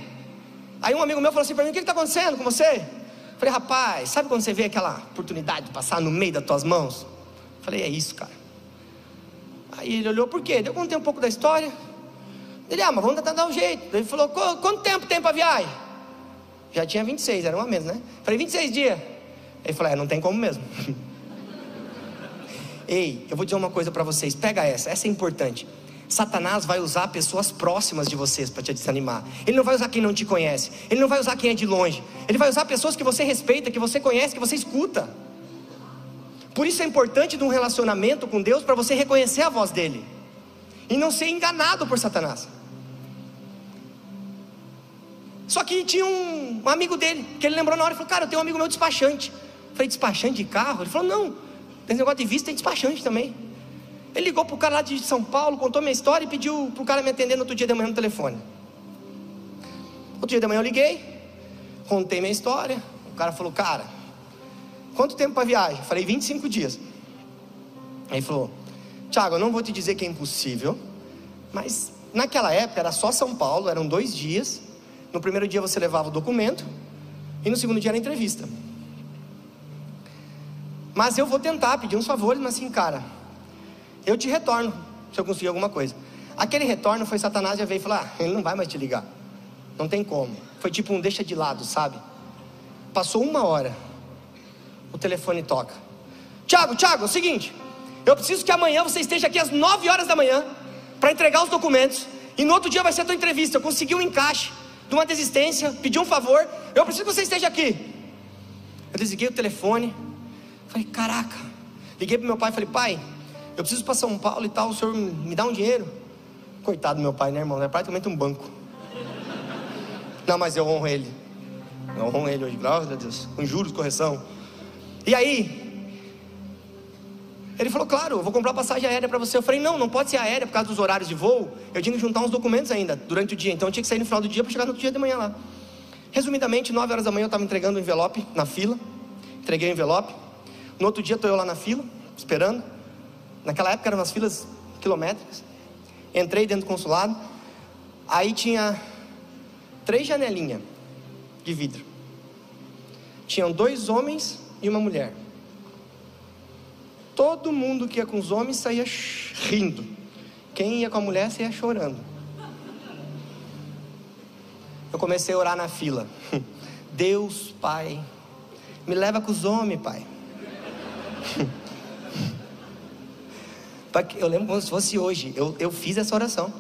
Aí um amigo meu falou assim para mim: O que está acontecendo com você? Eu falei, rapaz, sabe quando você vê aquela oportunidade de passar no meio das tuas mãos? Eu falei, é isso, cara. Aí ele olhou, por quê? Eu contei um pouco da história. Ele, ah, mas vamos tentar dar um jeito. Ele falou, quanto tempo tem para viagem? Já tinha 26, era uma mesmo, né? Eu falei, 26 dias. Ele falou, é, não tem como mesmo. Ei, eu vou dizer uma coisa para vocês, pega essa, essa é importante. Satanás vai usar pessoas próximas de vocês para te desanimar. Ele não vai usar quem não te conhece. Ele não vai usar quem é de longe. Ele vai usar pessoas que você respeita, que você conhece, que você escuta. Por isso é importante de um relacionamento com Deus para você reconhecer a voz dele e não ser enganado por Satanás. Só que tinha um, um amigo dele que ele lembrou na hora e falou: Cara, eu tenho um amigo meu despachante. Eu falei: Despachante de carro? Ele falou: Não, tem negócio de vista, tem despachante também. Ele ligou para o cara lá de São Paulo, contou minha história e pediu para o cara me atender no outro dia de manhã no telefone. Outro dia de manhã eu liguei, contei minha história. O cara falou: Cara, quanto tempo para viagem? Eu falei: 25 dias. Aí ele falou: Tiago, eu não vou te dizer que é impossível, mas naquela época era só São Paulo, eram dois dias. No primeiro dia você levava o documento e no segundo dia era entrevista. Mas eu vou tentar pedir uns favores, mas assim, cara, eu te retorno, se eu conseguir alguma coisa. Aquele retorno foi Satanás já veio e falou: ah, ele não vai mais te ligar. Não tem como. Foi tipo um deixa de lado, sabe? Passou uma hora, o telefone toca. Tiago, Tiago, é o seguinte, eu preciso que amanhã você esteja aqui às 9 horas da manhã para entregar os documentos. E no outro dia vai ser a tua entrevista. Eu consegui um encaixe de uma desistência, pedi um favor. Eu preciso que você esteja aqui. Eu desliguei o telefone. Falei, caraca. Liguei para meu pai e falei, pai, eu preciso para São Paulo e tal, o senhor me dá um dinheiro? Coitado do meu pai, né, irmão? É praticamente um banco. Não, mas eu honro ele. Eu honro ele hoje, graças a Deus. Com juros, correção. E aí, ele falou, claro, eu vou comprar passagem aérea para você. Eu falei, não, não pode ser aérea por causa dos horários de voo. Eu tinha que juntar uns documentos ainda durante o dia. Então eu tinha que sair no final do dia para chegar no dia de manhã lá. Resumidamente, 9 horas da manhã eu estava entregando o envelope na fila. Entreguei o envelope. No outro dia estou eu lá na fila, esperando. Naquela época eram umas filas quilométricas. Entrei dentro do consulado. Aí tinha três janelinhas de vidro. Tinham dois homens e uma mulher. Todo mundo que ia com os homens saía rindo. Quem ia com a mulher saía chorando. Eu comecei a orar na fila. Deus, Pai, me leva com os homens, Pai. Eu lembro como se fosse hoje. Eu, eu fiz essa oração.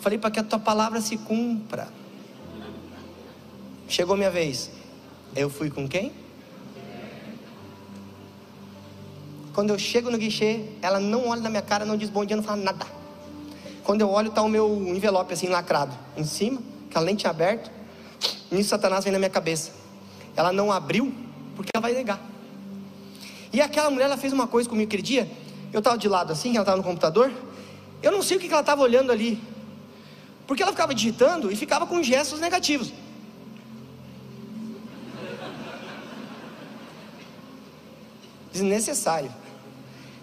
Falei para que a tua palavra se cumpra. Chegou minha vez. Eu fui com quem? Quando eu chego no guichê, ela não olha na minha cara, não diz bom dia, não fala nada. Quando eu olho, está o meu envelope assim lacrado em cima, que ela nem tinha aberto. Nisso Satanás vem na minha cabeça. Ela não abriu porque ela vai negar. E aquela mulher, ela fez uma coisa comigo aquele dia. Eu estava de lado assim, ela estava no computador. Eu não sei o que ela estava olhando ali. Porque ela ficava digitando e ficava com gestos negativos. Desnecessário.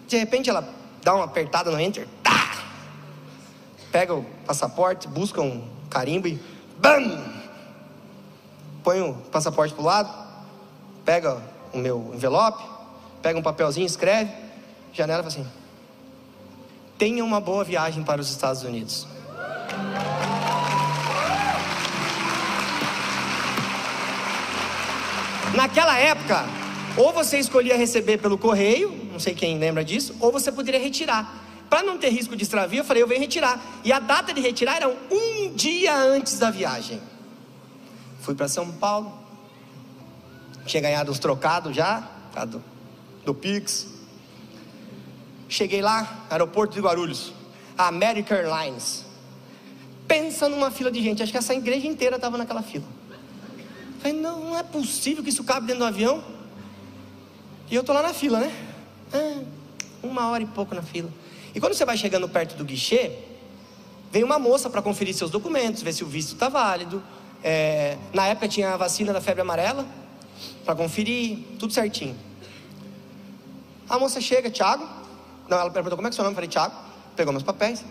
De repente ela dá uma apertada no enter, tá! pega o passaporte, busca um carimbo e BAM! Põe o passaporte para o lado, pega o meu envelope, pega um papelzinho, escreve, janela e fala assim: Tenha uma boa viagem para os Estados Unidos. Naquela época, ou você escolhia receber pelo correio, não sei quem lembra disso, ou você poderia retirar. Para não ter risco de extravio, eu falei, eu venho retirar. E a data de retirar era um dia antes da viagem. Fui para São Paulo. Tinha ganhado uns trocados já, do, do Pix. Cheguei lá, aeroporto de Guarulhos, American Airlines. Pensa numa fila de gente, acho que essa igreja inteira estava naquela fila. Falei, não, não é possível que isso cabe dentro do avião. E eu tô lá na fila, né? Ah, uma hora e pouco na fila. E quando você vai chegando perto do guichê, vem uma moça para conferir seus documentos, ver se o visto está válido. É, na época tinha a vacina da febre amarela, para conferir, tudo certinho. A moça chega, Tiago. Não, ela perguntou como é que é seu nome? Eu falei, Tiago. Pegou meus papéis.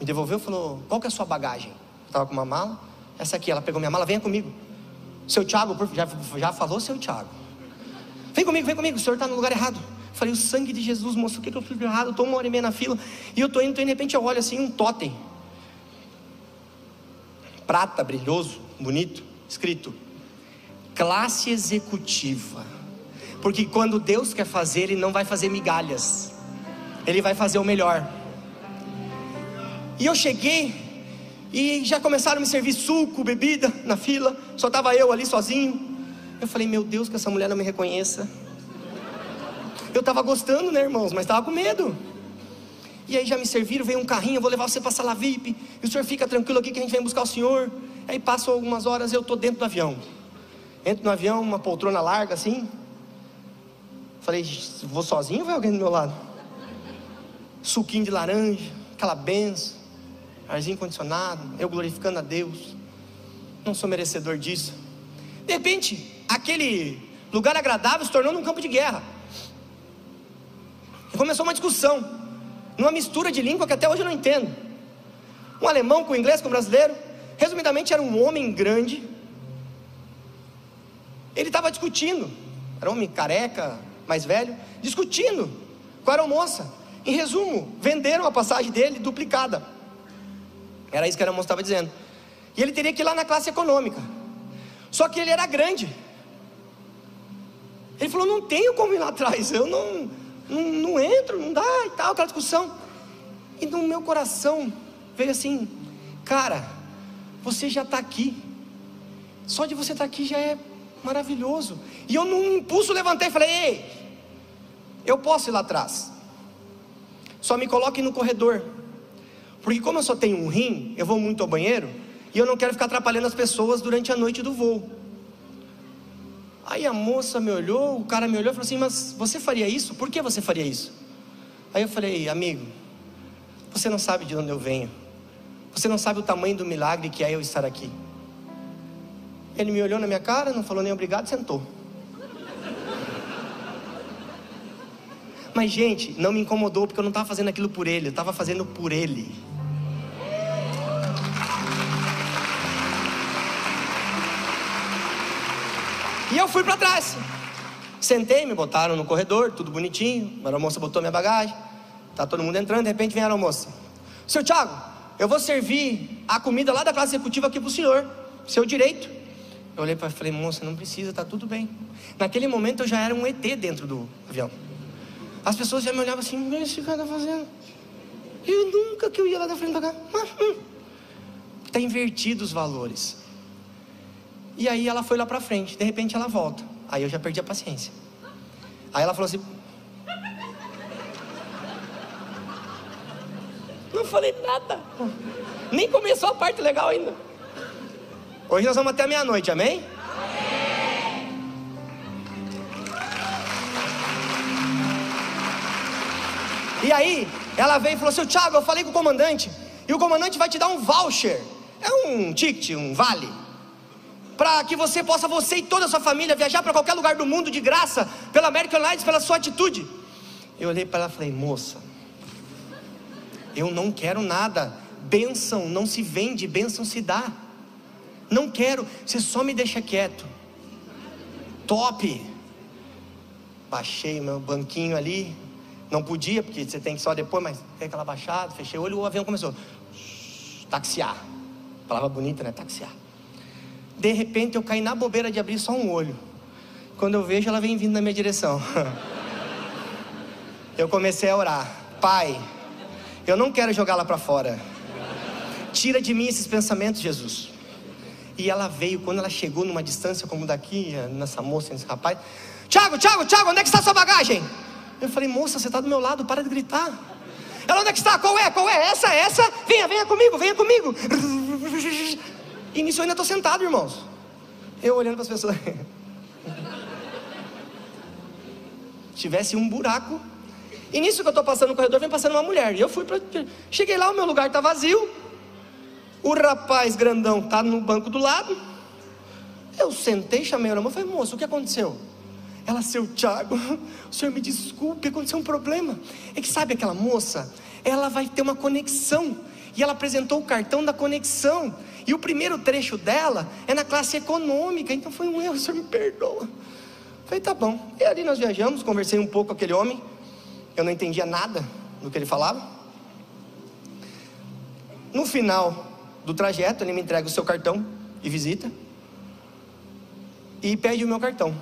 Me devolveu e falou: Qual que é a sua bagagem? Eu estava com uma mala. Essa aqui, ela pegou minha mala, venha comigo. Seu Tiago, já, já falou, seu Tiago. Vem comigo, vem comigo, o senhor está no lugar errado. Falei, o sangue de Jesus, moço, o que, que eu fiz errado? Eu estou uma hora e meia na fila. E eu estou indo, tô indo, de repente eu olho assim, um totem. Prata, brilhoso, bonito, escrito. Classe executiva. Porque quando Deus quer fazer, Ele não vai fazer migalhas. Ele vai fazer o melhor. E eu cheguei, e já começaram a me servir suco, bebida na fila. Só estava eu ali sozinho. Eu falei, meu Deus, que essa mulher não me reconheça. Eu estava gostando, né, irmãos? Mas estava com medo. E aí já me serviram, veio um carrinho, eu vou levar você para a sala VIP. E o senhor fica tranquilo aqui que a gente vem buscar o senhor. Aí passam algumas horas, eu estou dentro do avião. Entro no avião, uma poltrona larga assim. Falei, vou sozinho ou vai alguém do meu lado? Suquinho de laranja, aquela benção arzinho condicionado, eu glorificando a Deus. Não sou merecedor disso. De repente, aquele lugar agradável se tornou um campo de guerra. E começou uma discussão, numa mistura de língua que até hoje eu não entendo. Um alemão com inglês com brasileiro. Resumidamente, era um homem grande. Ele estava discutindo. Era um homem careca, mais velho, discutindo com a aeromoça. Em resumo, venderam a passagem dele duplicada. Era isso que a moça estava dizendo. E ele teria que ir lá na classe econômica. Só que ele era grande. Ele falou: não tenho como ir lá atrás, eu não, não, não entro, não dá e tal, aquela discussão. E no meu coração veio assim: cara, você já está aqui. Só de você estar tá aqui já é maravilhoso. E eu, num impulso, levantei e falei: ei, eu posso ir lá atrás. Só me coloque no corredor. Porque como eu só tenho um rim, eu vou muito ao banheiro e eu não quero ficar atrapalhando as pessoas durante a noite do voo. Aí a moça me olhou, o cara me olhou e falou assim: Mas você faria isso? Por que você faria isso? Aí eu falei: Amigo, você não sabe de onde eu venho. Você não sabe o tamanho do milagre que é eu estar aqui. Ele me olhou na minha cara, não falou nem obrigado, sentou. Mas, gente, não me incomodou porque eu não estava fazendo aquilo por ele, eu estava fazendo por ele. E eu fui para trás. Sentei, me botaram no corredor, tudo bonitinho. A aeromoça botou minha bagagem. Tá todo mundo entrando, de repente vem a aeromoça. Seu Thiago, eu vou servir a comida lá da classe executiva aqui o senhor. Seu direito. Eu olhei para falei, moça, não precisa, tá tudo bem. Naquele momento eu já era um ET dentro do avião. As pessoas já me olhavam assim, o que esse cara está fazendo? Eu nunca que eu ia lá da frente para cá. Está invertido os valores. E aí ela foi lá para frente, de repente ela volta. Aí eu já perdi a paciência. Aí ela falou assim: Não falei nada. Nem começou a parte legal ainda. Hoje nós vamos até meia-noite, amém? E aí, ela veio e falou assim: Tiago, eu falei com o comandante, e o comandante vai te dar um voucher. É um ticket, um vale. Para que você possa, você e toda a sua família, viajar para qualquer lugar do mundo de graça, pela American Airlines, pela sua atitude. Eu olhei para ela e falei: Moça, eu não quero nada. Bênção não se vende, bênção se dá. Não quero, você só me deixa quieto. Top. Baixei meu banquinho ali. Não podia, porque você tem que só depois, mas tem aquela baixada, fechei o olho, o avião começou. Taxiar. Palavra bonita, né? Taxiar. De repente eu caí na bobeira de abrir só um olho. Quando eu vejo, ela vem vindo na minha direção. eu comecei a orar. Pai, eu não quero jogá-la para fora. Tira de mim esses pensamentos, Jesus. E ela veio, quando ela chegou numa distância como daqui, nessa moça, nesse rapaz. Tiago, Tiago, Tiago, onde é que está sua bagagem? Eu falei, moça, você está do meu lado, para de gritar. Ela, onde é que está? Qual é? Qual é? Essa, essa? Venha, venha comigo, venha comigo. E nisso eu ainda estou sentado, irmãos. Eu olhando para as pessoas. Tivesse um buraco e nisso que eu estou passando no corredor, vem passando uma mulher. E eu fui para. Cheguei lá, o meu lugar está vazio. O rapaz grandão está no banco do lado. Eu sentei, chamei a irmã e falei, moço, o que aconteceu? Ela, seu Tiago, o senhor me desculpe, aconteceu um problema. É que sabe aquela moça? Ela vai ter uma conexão. E ela apresentou o cartão da conexão. E o primeiro trecho dela é na classe econômica. Então foi um erro, o senhor me perdoa. Falei, tá bom. E ali nós viajamos, conversei um pouco com aquele homem eu não entendia nada do que ele falava. No final do trajeto, ele me entrega o seu cartão de visita e pede o meu cartão.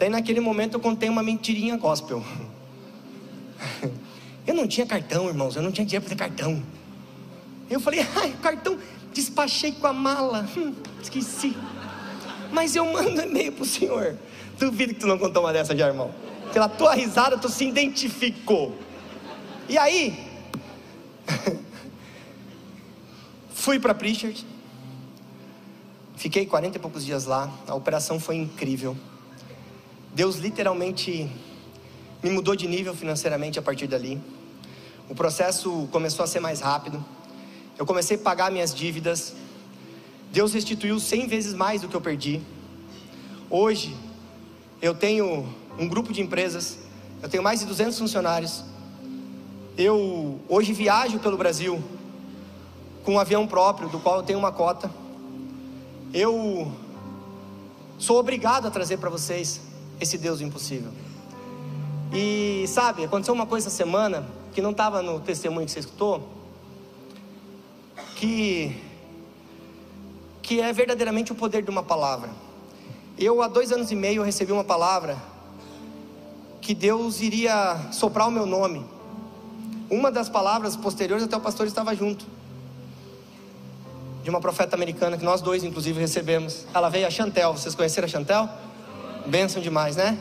Daí naquele momento eu contei uma mentirinha gospel. Eu não tinha cartão, irmãos, eu não tinha dinheiro para ter cartão. Eu falei, ai, cartão, despachei com a mala, hum, esqueci. Mas eu mando e-mail para o senhor. Duvido que tu não contou uma dessa já, irmão. Pela tua risada, tu se identificou. E aí, fui para Pritchard. Fiquei 40 e poucos dias lá. A operação foi incrível. Deus literalmente me mudou de nível financeiramente a partir dali. O processo começou a ser mais rápido. Eu comecei a pagar minhas dívidas. Deus restituiu 100 vezes mais do que eu perdi. Hoje, eu tenho um grupo de empresas. Eu tenho mais de 200 funcionários. Eu hoje viajo pelo Brasil com um avião próprio, do qual eu tenho uma cota. Eu sou obrigado a trazer para vocês esse Deus impossível. E sabe, aconteceu uma coisa essa semana que não estava no testemunho que você escutou, que que é verdadeiramente o poder de uma palavra. Eu há dois anos e meio recebi uma palavra que Deus iria soprar o meu nome. Uma das palavras posteriores, até o pastor estava junto. De uma profeta americana que nós dois, inclusive, recebemos. Ela veio a Chantel. Vocês conheceram a Chantel? Benção demais, né?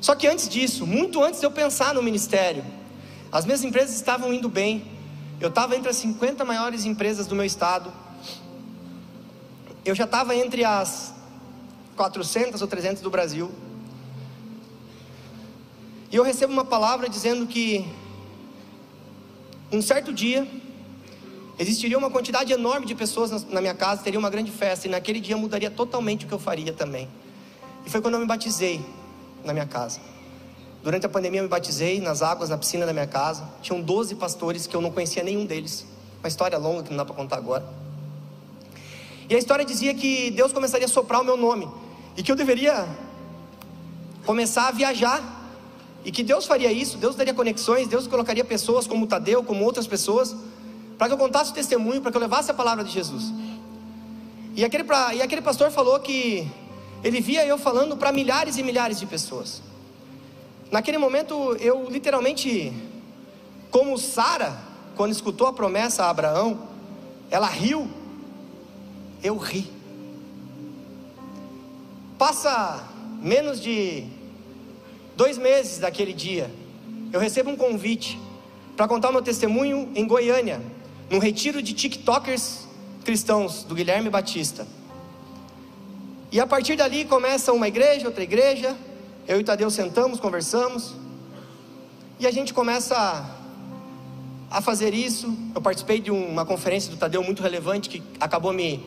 Só que antes disso, muito antes de eu pensar no ministério, as minhas empresas estavam indo bem. Eu estava entre as 50 maiores empresas do meu estado. Eu já estava entre as 400 ou 300 do Brasil. E eu recebo uma palavra dizendo que um certo dia existiria uma quantidade enorme de pessoas na minha casa, teria uma grande festa e naquele dia mudaria totalmente o que eu faria também. E foi quando eu me batizei na minha casa. Durante a pandemia eu me batizei nas águas na piscina da minha casa. Tinham 12 pastores que eu não conhecia nenhum deles. Uma história longa que não dá para contar agora. E a história dizia que Deus começaria a soprar o meu nome. e que eu deveria começar a viajar, e que Deus faria isso, Deus daria conexões, Deus colocaria pessoas como Tadeu, como outras pessoas, para que eu contasse o testemunho, para que eu levasse a palavra de Jesus. E aquele, e aquele pastor falou que ele via eu falando para milhares e milhares de pessoas. Naquele momento eu literalmente, como Sara, quando escutou a promessa a Abraão, ela riu, eu ri. Passa menos de dois meses daquele dia, eu recebo um convite para contar o meu testemunho em Goiânia, num retiro de TikTokers cristãos do Guilherme Batista. E a partir dali começa uma igreja, outra igreja. Eu e Tadeu sentamos, conversamos. E a gente começa a, a fazer isso. Eu participei de uma conferência do Tadeu muito relevante que acabou me,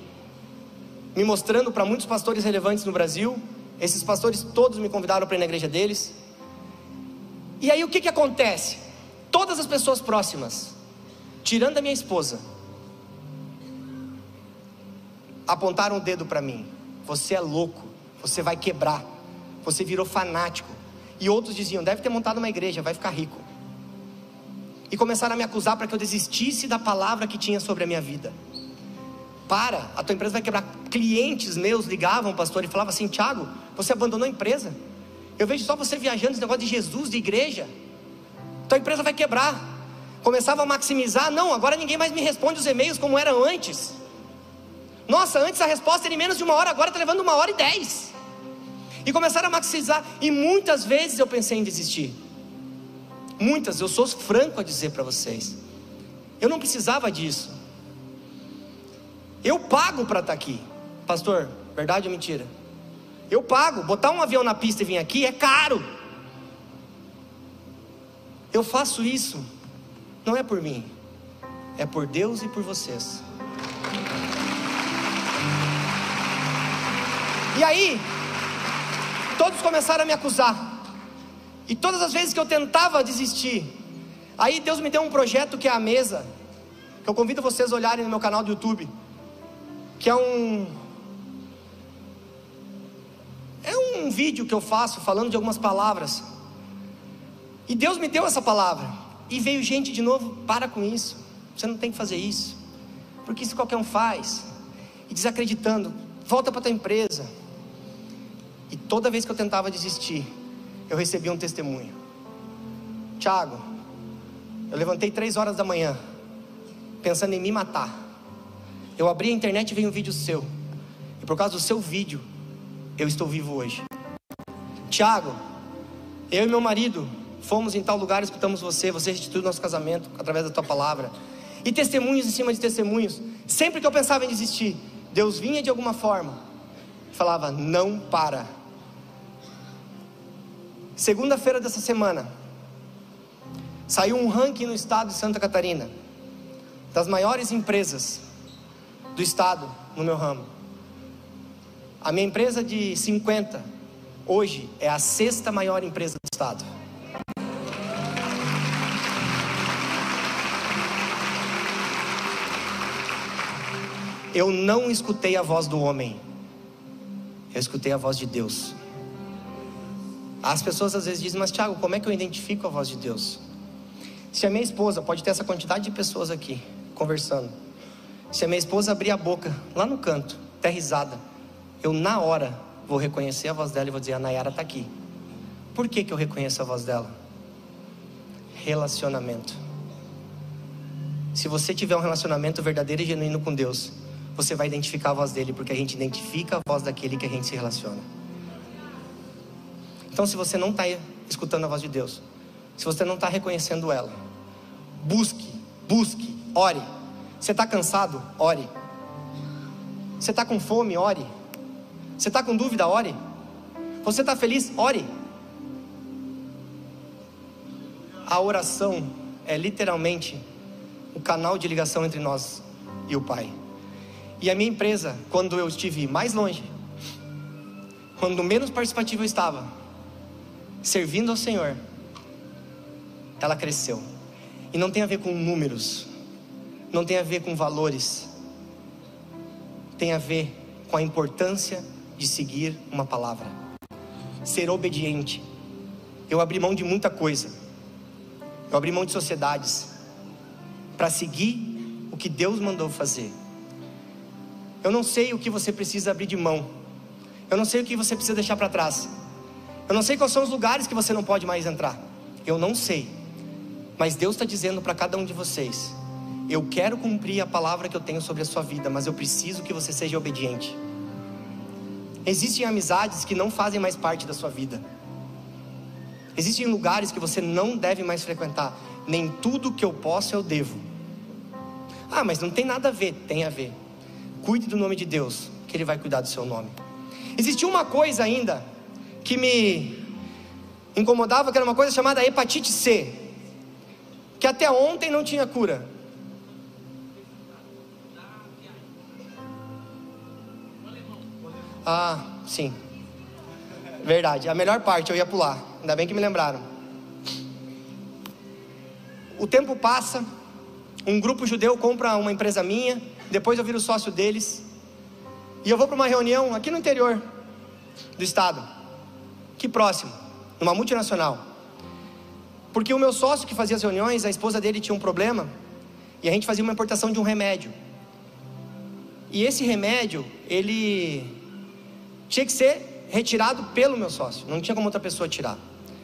me mostrando para muitos pastores relevantes no Brasil. Esses pastores todos me convidaram para ir na igreja deles. E aí o que, que acontece? Todas as pessoas próximas, tirando a minha esposa, apontaram o dedo para mim. Você é louco, você vai quebrar, você virou fanático. E outros diziam: deve ter montado uma igreja, vai ficar rico. E começaram a me acusar para que eu desistisse da palavra que tinha sobre a minha vida. Para, a tua empresa vai quebrar. Clientes meus ligavam, pastor, e falavam assim: Tiago, você abandonou a empresa. Eu vejo só você viajando esse negócio de Jesus, de igreja. Tua empresa vai quebrar. Começava a maximizar, não, agora ninguém mais me responde os e-mails como era antes. Nossa, antes a resposta era em menos de uma hora, agora está levando uma hora e dez. E começaram a maximizar. E muitas vezes eu pensei em desistir. Muitas, eu sou franco a dizer para vocês. Eu não precisava disso. Eu pago para estar tá aqui. Pastor, verdade ou mentira? Eu pago. Botar um avião na pista e vir aqui é caro. Eu faço isso. Não é por mim. É por Deus e por vocês. E aí, todos começaram a me acusar. E todas as vezes que eu tentava desistir, aí Deus me deu um projeto que é a mesa, que eu convido vocês a olharem no meu canal do YouTube, que é um é um vídeo que eu faço falando de algumas palavras. E Deus me deu essa palavra. E veio gente de novo, para com isso. Você não tem que fazer isso. Porque isso qualquer um faz. E desacreditando, volta para tua empresa. E toda vez que eu tentava desistir, eu recebia um testemunho. Tiago, eu levantei três horas da manhã, pensando em me matar. Eu abri a internet e veio um vídeo seu. E por causa do seu vídeo, eu estou vivo hoje. Tiago, eu e meu marido fomos em tal lugar, escutamos você, você restituiu nosso casamento através da tua palavra. E testemunhos em cima de testemunhos. Sempre que eu pensava em desistir, Deus vinha de alguma forma, falava: não para Segunda-feira dessa semana, saiu um ranking no estado de Santa Catarina das maiores empresas do estado no meu ramo. A minha empresa de 50 hoje é a sexta maior empresa do estado. Eu não escutei a voz do homem, eu escutei a voz de Deus. As pessoas às vezes dizem, mas Tiago, como é que eu identifico a voz de Deus? Se a minha esposa, pode ter essa quantidade de pessoas aqui conversando, se a minha esposa abrir a boca lá no canto, até risada, eu na hora vou reconhecer a voz dela e vou dizer: a Nayara está aqui. Por que, que eu reconheço a voz dela? Relacionamento. Se você tiver um relacionamento verdadeiro e genuíno com Deus, você vai identificar a voz dele, porque a gente identifica a voz daquele que a gente se relaciona. Então, se você não está escutando a voz de Deus, se você não está reconhecendo ela, busque, busque, ore. Você está cansado? Ore. Você está com fome? Ore. Você está com dúvida? Ore. Você está feliz? Ore. A oração é literalmente o canal de ligação entre nós e o Pai. E a minha empresa, quando eu estive mais longe, quando menos participativo eu estava, servindo ao Senhor, ela cresceu. E não tem a ver com números, não tem a ver com valores, tem a ver com a importância de seguir uma palavra, ser obediente. Eu abri mão de muita coisa, eu abri mão de sociedades para seguir o que Deus mandou fazer. Eu não sei o que você precisa abrir de mão, eu não sei o que você precisa deixar para trás, eu não sei quais são os lugares que você não pode mais entrar, eu não sei, mas Deus está dizendo para cada um de vocês: eu quero cumprir a palavra que eu tenho sobre a sua vida, mas eu preciso que você seja obediente. Existem amizades que não fazem mais parte da sua vida. Existem lugares que você não deve mais frequentar. Nem tudo que eu posso eu devo. Ah, mas não tem nada a ver. Tem a ver. Cuide do nome de Deus, que Ele vai cuidar do seu nome. Existia uma coisa ainda que me incomodava, que era uma coisa chamada hepatite C, que até ontem não tinha cura. Ah, sim. Verdade. A melhor parte eu ia pular. Ainda bem que me lembraram. O tempo passa. Um grupo judeu compra uma empresa minha. Depois eu viro sócio deles. E eu vou para uma reunião aqui no interior do estado. Que próximo. Numa multinacional. Porque o meu sócio que fazia as reuniões, a esposa dele tinha um problema. E a gente fazia uma importação de um remédio. E esse remédio, ele tinha que ser retirado pelo meu sócio, não tinha como outra pessoa tirar.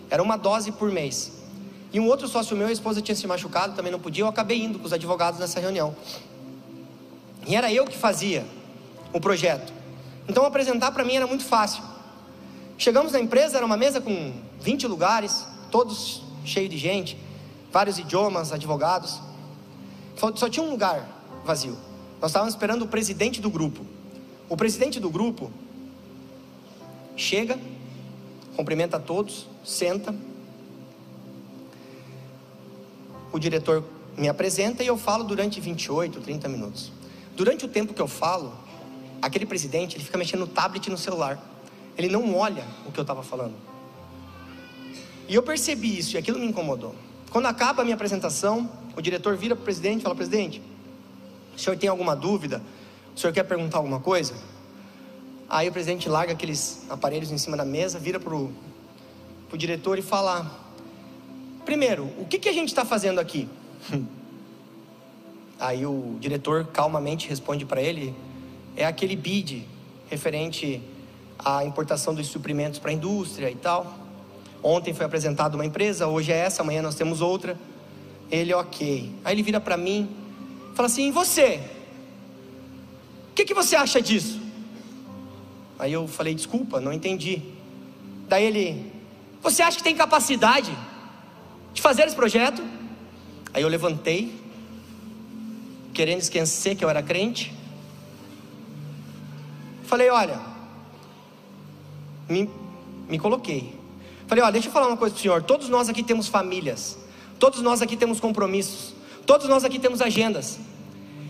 Era uma dose por mês. E um outro sócio meu, a esposa tinha se machucado, também não podia, eu acabei indo com os advogados nessa reunião. E era eu que fazia o projeto. Então apresentar para mim era muito fácil. Chegamos na empresa, era uma mesa com 20 lugares, todos cheios de gente, vários idiomas, advogados. Só tinha um lugar vazio. Nós estávamos esperando o presidente do grupo. O presidente do grupo Chega, cumprimenta a todos, senta. O diretor me apresenta e eu falo durante 28, 30 minutos. Durante o tempo que eu falo, aquele presidente ele fica mexendo no tablet e no celular. Ele não olha o que eu estava falando. E eu percebi isso e aquilo me incomodou. Quando acaba a minha apresentação, o diretor vira para o presidente e fala: Presidente, o senhor tem alguma dúvida? O senhor quer perguntar alguma coisa? Aí o presidente larga aqueles aparelhos em cima da mesa, vira para o diretor e fala: Primeiro, o que, que a gente está fazendo aqui? Aí o diretor calmamente responde para ele: É aquele bid referente à importação dos suprimentos para a indústria e tal. Ontem foi apresentada uma empresa, hoje é essa, amanhã nós temos outra. Ele, ok. Aí ele vira para mim, fala assim: você? O que, que você acha disso? Aí eu falei, desculpa, não entendi. Daí ele, você acha que tem capacidade de fazer esse projeto? Aí eu levantei, querendo esquecer que eu era crente. Falei, olha, me, me coloquei. Falei, olha, deixa eu falar uma coisa para o senhor. Todos nós aqui temos famílias, todos nós aqui temos compromissos, todos nós aqui temos agendas.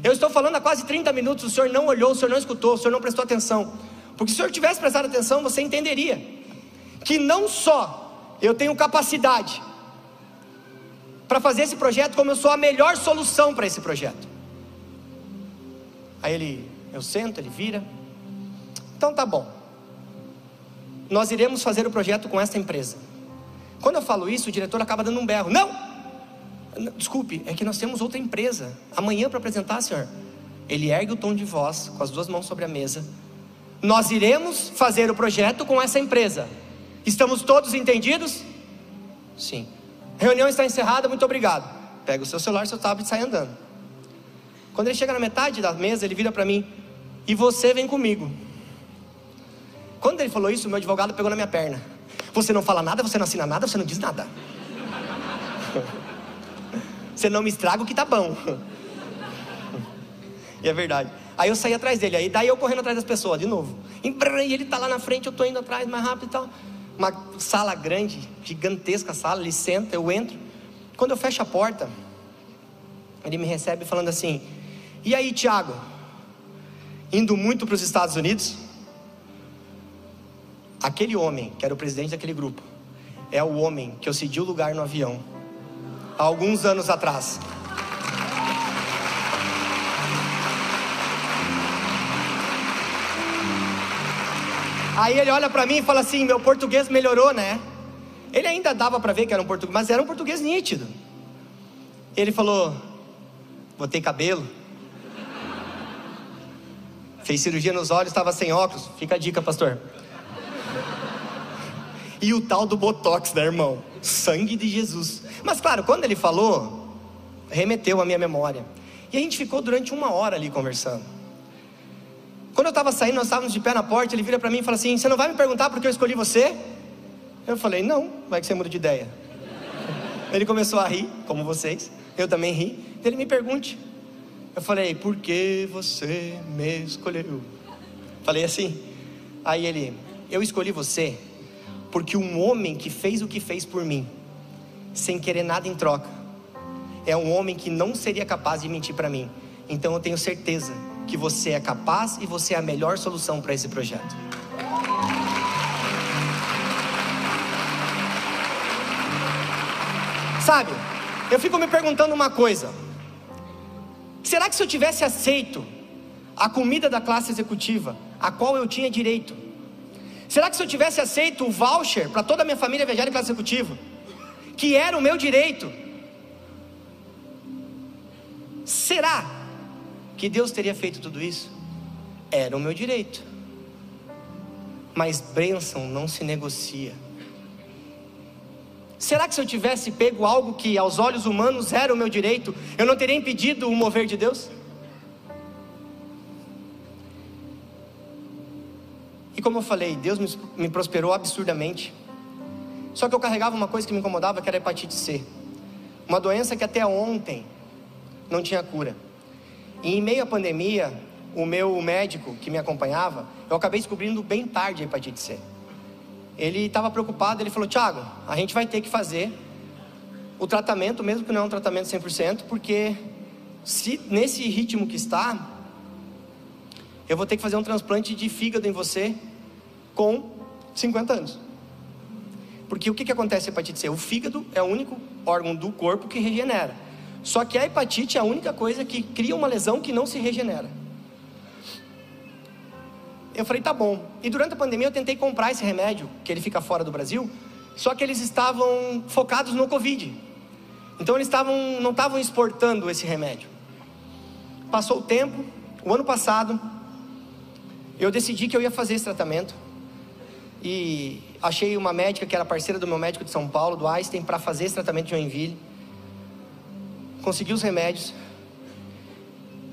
Eu estou falando há quase 30 minutos, o senhor não olhou, o senhor não escutou, o senhor não prestou atenção. Porque se o senhor tivesse prestado atenção, você entenderia que não só eu tenho capacidade para fazer esse projeto, como eu sou a melhor solução para esse projeto. Aí ele, eu sento, ele vira. Então tá bom. Nós iremos fazer o projeto com esta empresa. Quando eu falo isso, o diretor acaba dando um berro. Não! Desculpe, é que nós temos outra empresa amanhã para apresentar, senhor. Ele ergue o tom de voz, com as duas mãos sobre a mesa, nós iremos fazer o projeto com essa empresa. Estamos todos entendidos? Sim. Reunião está encerrada, muito obrigado. Pega o seu celular, seu tablet e sai andando. Quando ele chega na metade da mesa, ele vira para mim: E você vem comigo. Quando ele falou isso, meu advogado pegou na minha perna. Você não fala nada, você não assina nada, você não diz nada. Você não me estraga o que tá bom. E é verdade. Aí eu saí atrás dele, aí daí eu correndo atrás das pessoas de novo. E ele está lá na frente, eu estou indo atrás mais rápido e tal. Uma sala grande, gigantesca sala, ele senta, eu entro. Quando eu fecho a porta, ele me recebe falando assim: E aí, Tiago? Indo muito para os Estados Unidos? Aquele homem, que era o presidente daquele grupo, é o homem que eu cedi o lugar no avião, há alguns anos atrás. Aí ele olha para mim e fala assim: meu português melhorou, né? Ele ainda dava para ver que era um português, mas era um português nítido. Ele falou: botei cabelo. Fez cirurgia nos olhos, estava sem óculos. Fica a dica, pastor. E o tal do botox, né, irmão? Sangue de Jesus. Mas claro, quando ele falou, remeteu à minha memória. E a gente ficou durante uma hora ali conversando. Quando eu estava saindo, nós estávamos de pé na porta, ele vira para mim e fala assim: Você não vai me perguntar por que eu escolhi você? Eu falei: Não, vai que você muda de ideia. Ele começou a rir, como vocês. Eu também ri. Ele me pergunte. Eu falei: Por que você me escolheu? Falei assim. Aí ele: Eu escolhi você porque um homem que fez o que fez por mim, sem querer nada em troca, é um homem que não seria capaz de mentir para mim. Então eu tenho certeza que você é capaz e você é a melhor solução para esse projeto. Sabe, eu fico me perguntando uma coisa: será que se eu tivesse aceito a comida da classe executiva, a qual eu tinha direito, será que se eu tivesse aceito o voucher para toda a minha família viajar em classe executiva, que era o meu direito, será que Deus teria feito tudo isso? Era o meu direito. Mas bênção não se negocia. Será que se eu tivesse pego algo que aos olhos humanos era o meu direito, eu não teria impedido o mover de Deus? E como eu falei, Deus me, prosperou absurdamente. Só que eu carregava uma coisa que me incomodava, que era a hepatite C. Uma doença que até ontem não tinha cura. E em meio à pandemia, o meu médico que me acompanhava, eu acabei descobrindo bem tarde a hepatite C ele estava preocupado, ele falou: Tiago, a gente vai ter que fazer o tratamento, mesmo que não é um tratamento 100%, porque se nesse ritmo que está, eu vou ter que fazer um transplante de fígado em você com 50 anos. Porque o que, que acontece com a hepatite C? O fígado é o único órgão do corpo que regenera. Só que a hepatite é a única coisa que cria uma lesão que não se regenera. Eu falei, tá bom. E durante a pandemia eu tentei comprar esse remédio, que ele fica fora do Brasil, só que eles estavam focados no Covid. Então eles estavam, não estavam exportando esse remédio. Passou o tempo, o ano passado, eu decidi que eu ia fazer esse tratamento. E achei uma médica que era parceira do meu médico de São Paulo, do Einstein, para fazer esse tratamento de Joinville. Consegui os remédios.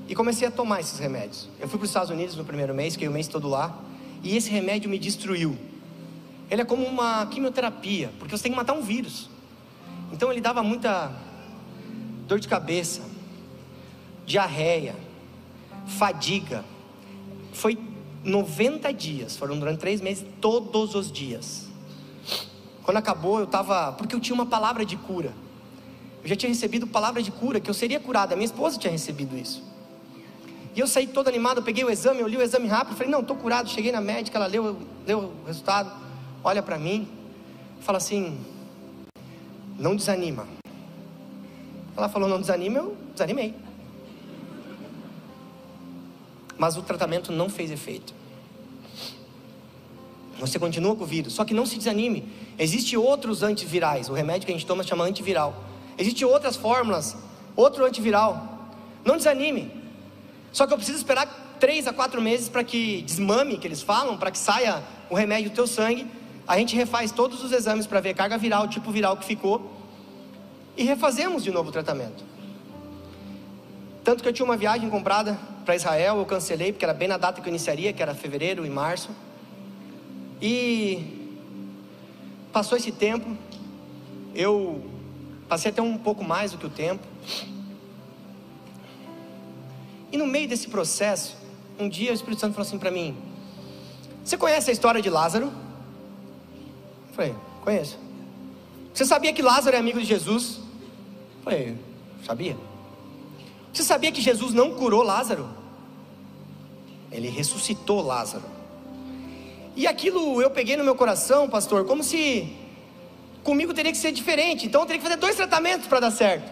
E comecei a tomar esses remédios. Eu fui para os Estados Unidos no primeiro mês, fiquei o mês todo lá. E esse remédio me destruiu. Ele é como uma quimioterapia, porque você tem que matar um vírus. Então ele dava muita dor de cabeça, diarreia, fadiga. Foi 90 dias, foram durante três meses, todos os dias. Quando acabou, eu estava. Porque eu tinha uma palavra de cura. Eu já tinha recebido palavra de cura, que eu seria curada. Minha esposa tinha recebido isso. E eu saí todo animado, eu peguei o exame, eu li o exame rápido, falei, não, estou curado. Cheguei na médica, ela leu, leu o resultado, olha para mim, fala assim, não desanima. Ela falou, não desanima, eu desanimei. Mas o tratamento não fez efeito. Você continua com o vírus, só que não se desanime. Existem outros antivirais, o remédio que a gente toma chama antiviral. Existem outras fórmulas, outro antiviral. Não desanime. Só que eu preciso esperar três a quatro meses para que desmame, que eles falam, para que saia o remédio do teu sangue. A gente refaz todos os exames para ver carga viral, tipo viral que ficou. E refazemos de novo o tratamento. Tanto que eu tinha uma viagem comprada para Israel, eu cancelei, porque era bem na data que eu iniciaria, que era fevereiro e março. E passou esse tempo, eu passei até um pouco mais do que o tempo. E no meio desse processo, um dia o Espírito Santo falou assim para mim: Você conhece a história de Lázaro? Eu falei: Conheço. Você sabia que Lázaro é amigo de Jesus? Eu falei: Sabia. Você sabia que Jesus não curou Lázaro? Ele ressuscitou Lázaro. E aquilo eu peguei no meu coração, pastor, como se comigo teria que ser diferente. Então eu teria que fazer dois tratamentos para dar certo.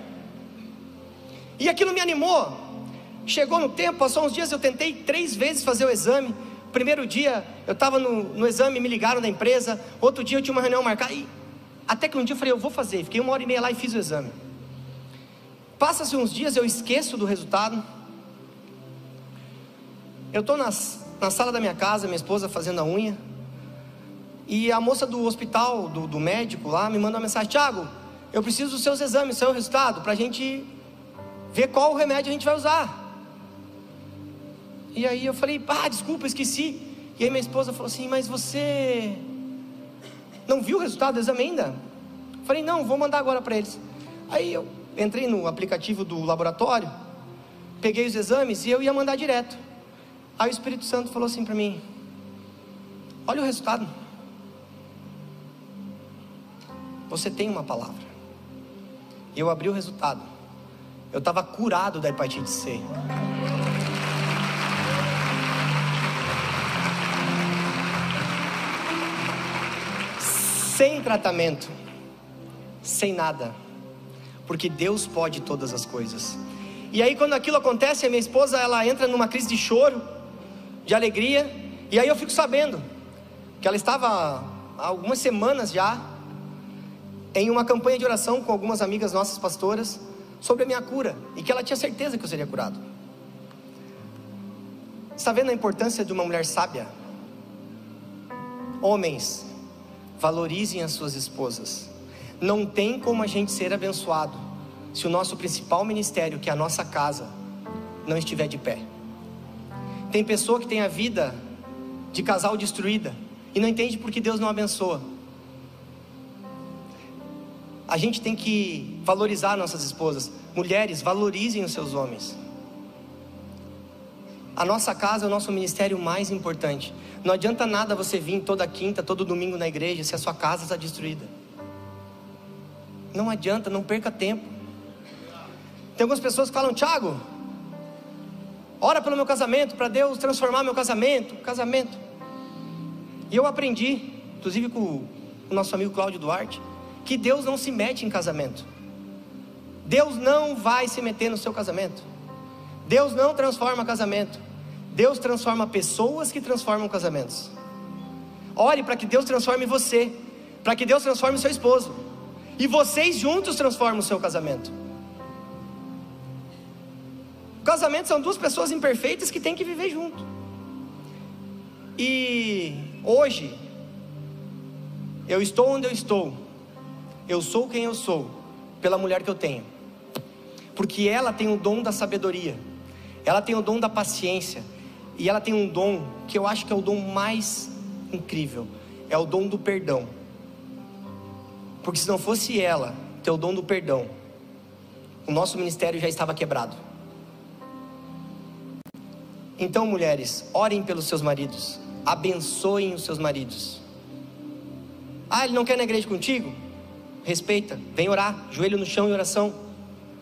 E aquilo me animou. Chegou no tempo, passou uns dias, eu tentei três vezes fazer o exame, Primeiro dia eu estava no, no, exame, me ligaram da empresa. Outro dia eu tinha uma reunião marcada. E até que um dia eu falei, eu vou fazer. Fiquei uma hora e meia lá e fiz o exame. Passa-se uns dias, eu esqueço do resultado. Eu estou na sala da minha casa, minha esposa fazendo a unha. E a moça do hospital, do, do médico lá, me manda uma mensagem: Tiago, eu preciso dos seus exames, seu resultado, para a gente ver qual remédio a gente vai usar. E aí eu falei, ah, desculpa, esqueci. E aí minha esposa falou assim, mas você não viu o resultado do exame ainda? Eu falei, não, vou mandar agora para eles. Aí eu entrei no aplicativo do laboratório, peguei os exames e eu ia mandar direto. Aí o Espírito Santo falou assim para mim: Olha o resultado. Você tem uma palavra. Eu abri o resultado. Eu estava curado da hepatite C. sem tratamento, sem nada, porque Deus pode todas as coisas. E aí quando aquilo acontece, a minha esposa ela entra numa crise de choro, de alegria, e aí eu fico sabendo que ela estava há algumas semanas já em uma campanha de oração com algumas amigas nossas pastoras sobre a minha cura e que ela tinha certeza que eu seria curado. Está vendo a importância de uma mulher sábia? Homens, valorizem as suas esposas. Não tem como a gente ser abençoado se o nosso principal ministério, que é a nossa casa, não estiver de pé. Tem pessoa que tem a vida de casal destruída e não entende porque Deus não abençoa. A gente tem que valorizar nossas esposas. Mulheres, valorizem os seus homens. A nossa casa é o nosso ministério mais importante. Não adianta nada você vir toda quinta, todo domingo na igreja se a sua casa está destruída. Não adianta, não perca tempo. Tem algumas pessoas que falam, Tiago, ora pelo meu casamento, para Deus transformar meu casamento, casamento. E eu aprendi, inclusive com o nosso amigo Cláudio Duarte, que Deus não se mete em casamento. Deus não vai se meter no seu casamento. Deus não transforma casamento. Deus transforma pessoas que transformam casamentos. Ore para que Deus transforme você, para que Deus transforme seu esposo, e vocês juntos transformam o seu casamento. O casamento são duas pessoas imperfeitas que têm que viver junto. E hoje, eu estou onde eu estou, eu sou quem eu sou, pela mulher que eu tenho, porque ela tem o dom da sabedoria, ela tem o dom da paciência, e ela tem um dom que eu acho que é o dom mais incrível: é o dom do perdão. Porque se não fosse ela ter o dom do perdão, o nosso ministério já estava quebrado. Então, mulheres, orem pelos seus maridos, abençoem os seus maridos. Ah, ele não quer na igreja contigo? Respeita, vem orar, joelho no chão em oração.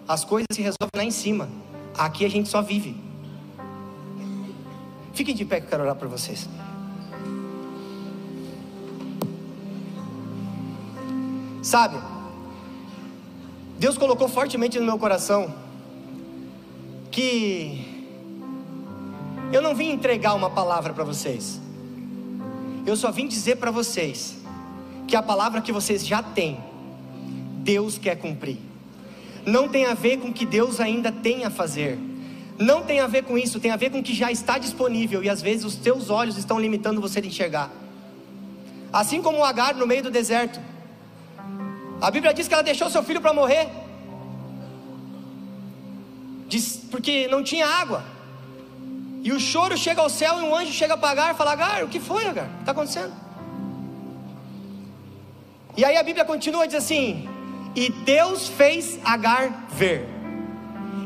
As coisas se resolvem lá em cima. Aqui a gente só vive. Fiquem de pé que eu quero orar por vocês. Sabe, Deus colocou fortemente no meu coração que eu não vim entregar uma palavra para vocês, eu só vim dizer para vocês que a palavra que vocês já têm, Deus quer cumprir. Não tem a ver com o que Deus ainda tem a fazer, não tem a ver com isso, tem a ver com o que já está disponível e às vezes os teus olhos estão limitando você de enxergar. Assim como o Agar no meio do deserto. A Bíblia diz que ela deixou seu filho para morrer. Diz, porque não tinha água. E o choro chega ao céu e um anjo chega para Agar e fala: Agar, o que foi, Agar? O que está acontecendo? E aí a Bíblia continua e diz assim: E Deus fez Agar ver.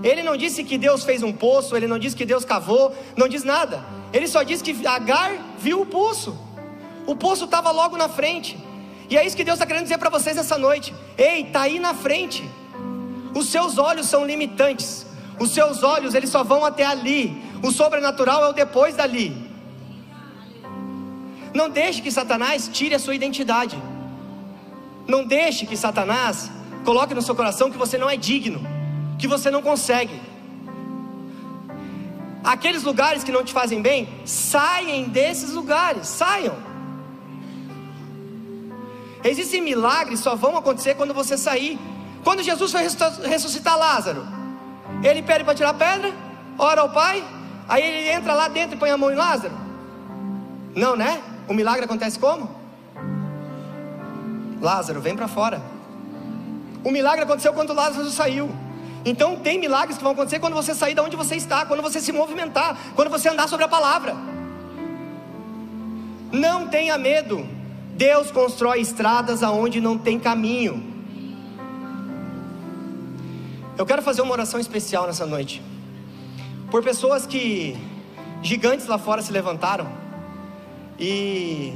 Ele não disse que Deus fez um poço, ele não disse que Deus cavou, não diz nada. Ele só disse que Agar viu o poço. O poço estava logo na frente. E é isso que Deus está querendo dizer para vocês essa noite. Ei, está aí na frente. Os seus olhos são limitantes. Os seus olhos, eles só vão até ali. O sobrenatural é o depois dali. Não deixe que Satanás tire a sua identidade. Não deixe que Satanás coloque no seu coração que você não é digno que você não consegue. aqueles lugares que não te fazem bem, saiam desses lugares, saiam. Existem milagres só vão acontecer quando você sair. Quando Jesus foi ressuscitar Lázaro, ele pede para tirar a pedra, ora ao Pai, aí ele entra lá dentro e põe a mão em Lázaro. Não, né? O milagre acontece como? Lázaro, vem para fora. O milagre aconteceu quando Lázaro saiu. Então tem milagres que vão acontecer quando você sair de onde você está, quando você se movimentar, quando você andar sobre a palavra. Não tenha medo. Deus constrói estradas aonde não tem caminho. Eu quero fazer uma oração especial nessa noite. Por pessoas que gigantes lá fora se levantaram e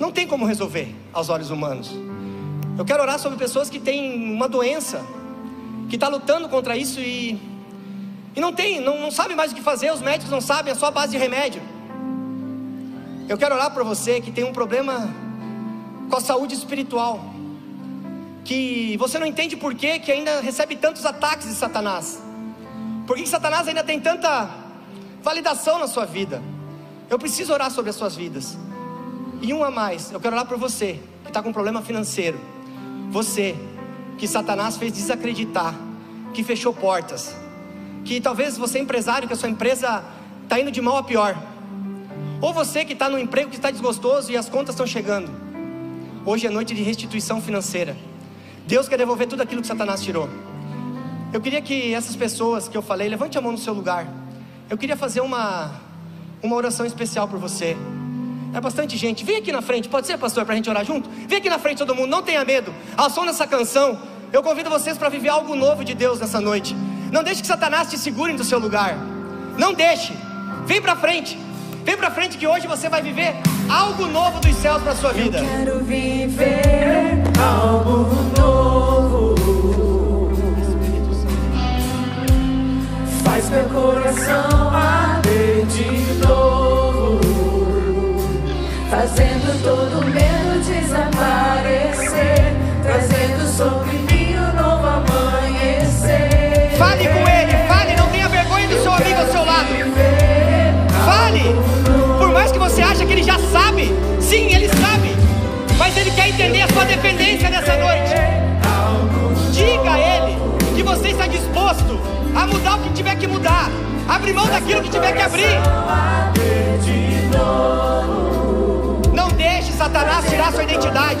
não tem como resolver aos olhos humanos. Eu quero orar sobre pessoas que têm uma doença que está lutando contra isso e, e não tem, não, não sabe mais o que fazer, os médicos não sabem, é só a base de remédio. Eu quero orar para você que tem um problema com a saúde espiritual, que você não entende por que, que ainda recebe tantos ataques de Satanás, por que, Satanás ainda tem tanta validação na sua vida. Eu preciso orar sobre as suas vidas. E um a mais, eu quero orar por você que está com um problema financeiro. Você que Satanás fez desacreditar, que fechou portas, que talvez você empresário, que a sua empresa está indo de mal a pior, ou você que está no emprego que está desgostoso e as contas estão chegando. Hoje é noite de restituição financeira. Deus quer devolver tudo aquilo que Satanás tirou. Eu queria que essas pessoas que eu falei, levante a mão no seu lugar. Eu queria fazer uma, uma oração especial por você. É bastante gente. Vem aqui na frente, pode ser, pastor, para a gente orar junto? Vem aqui na frente todo mundo, não tenha medo. Ao som dessa canção, eu convido vocês para viver algo novo de Deus nessa noite. Não deixe que Satanás te segure do seu lugar. Não deixe. Vem para frente. Vem para frente que hoje você vai viver algo novo dos céus para sua vida. Eu quero viver algo novo. Faz meu coração arder de fazendo todo Sim, ele sabe, mas ele quer entender a sua dependência nessa noite. Diga a ele que você está disposto a mudar o que tiver que mudar, abrir mão daquilo que tiver que abrir. Não deixe Satanás tirar sua identidade.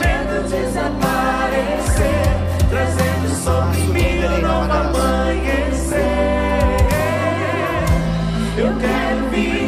Trazendo sobre mim. Eu quero vir.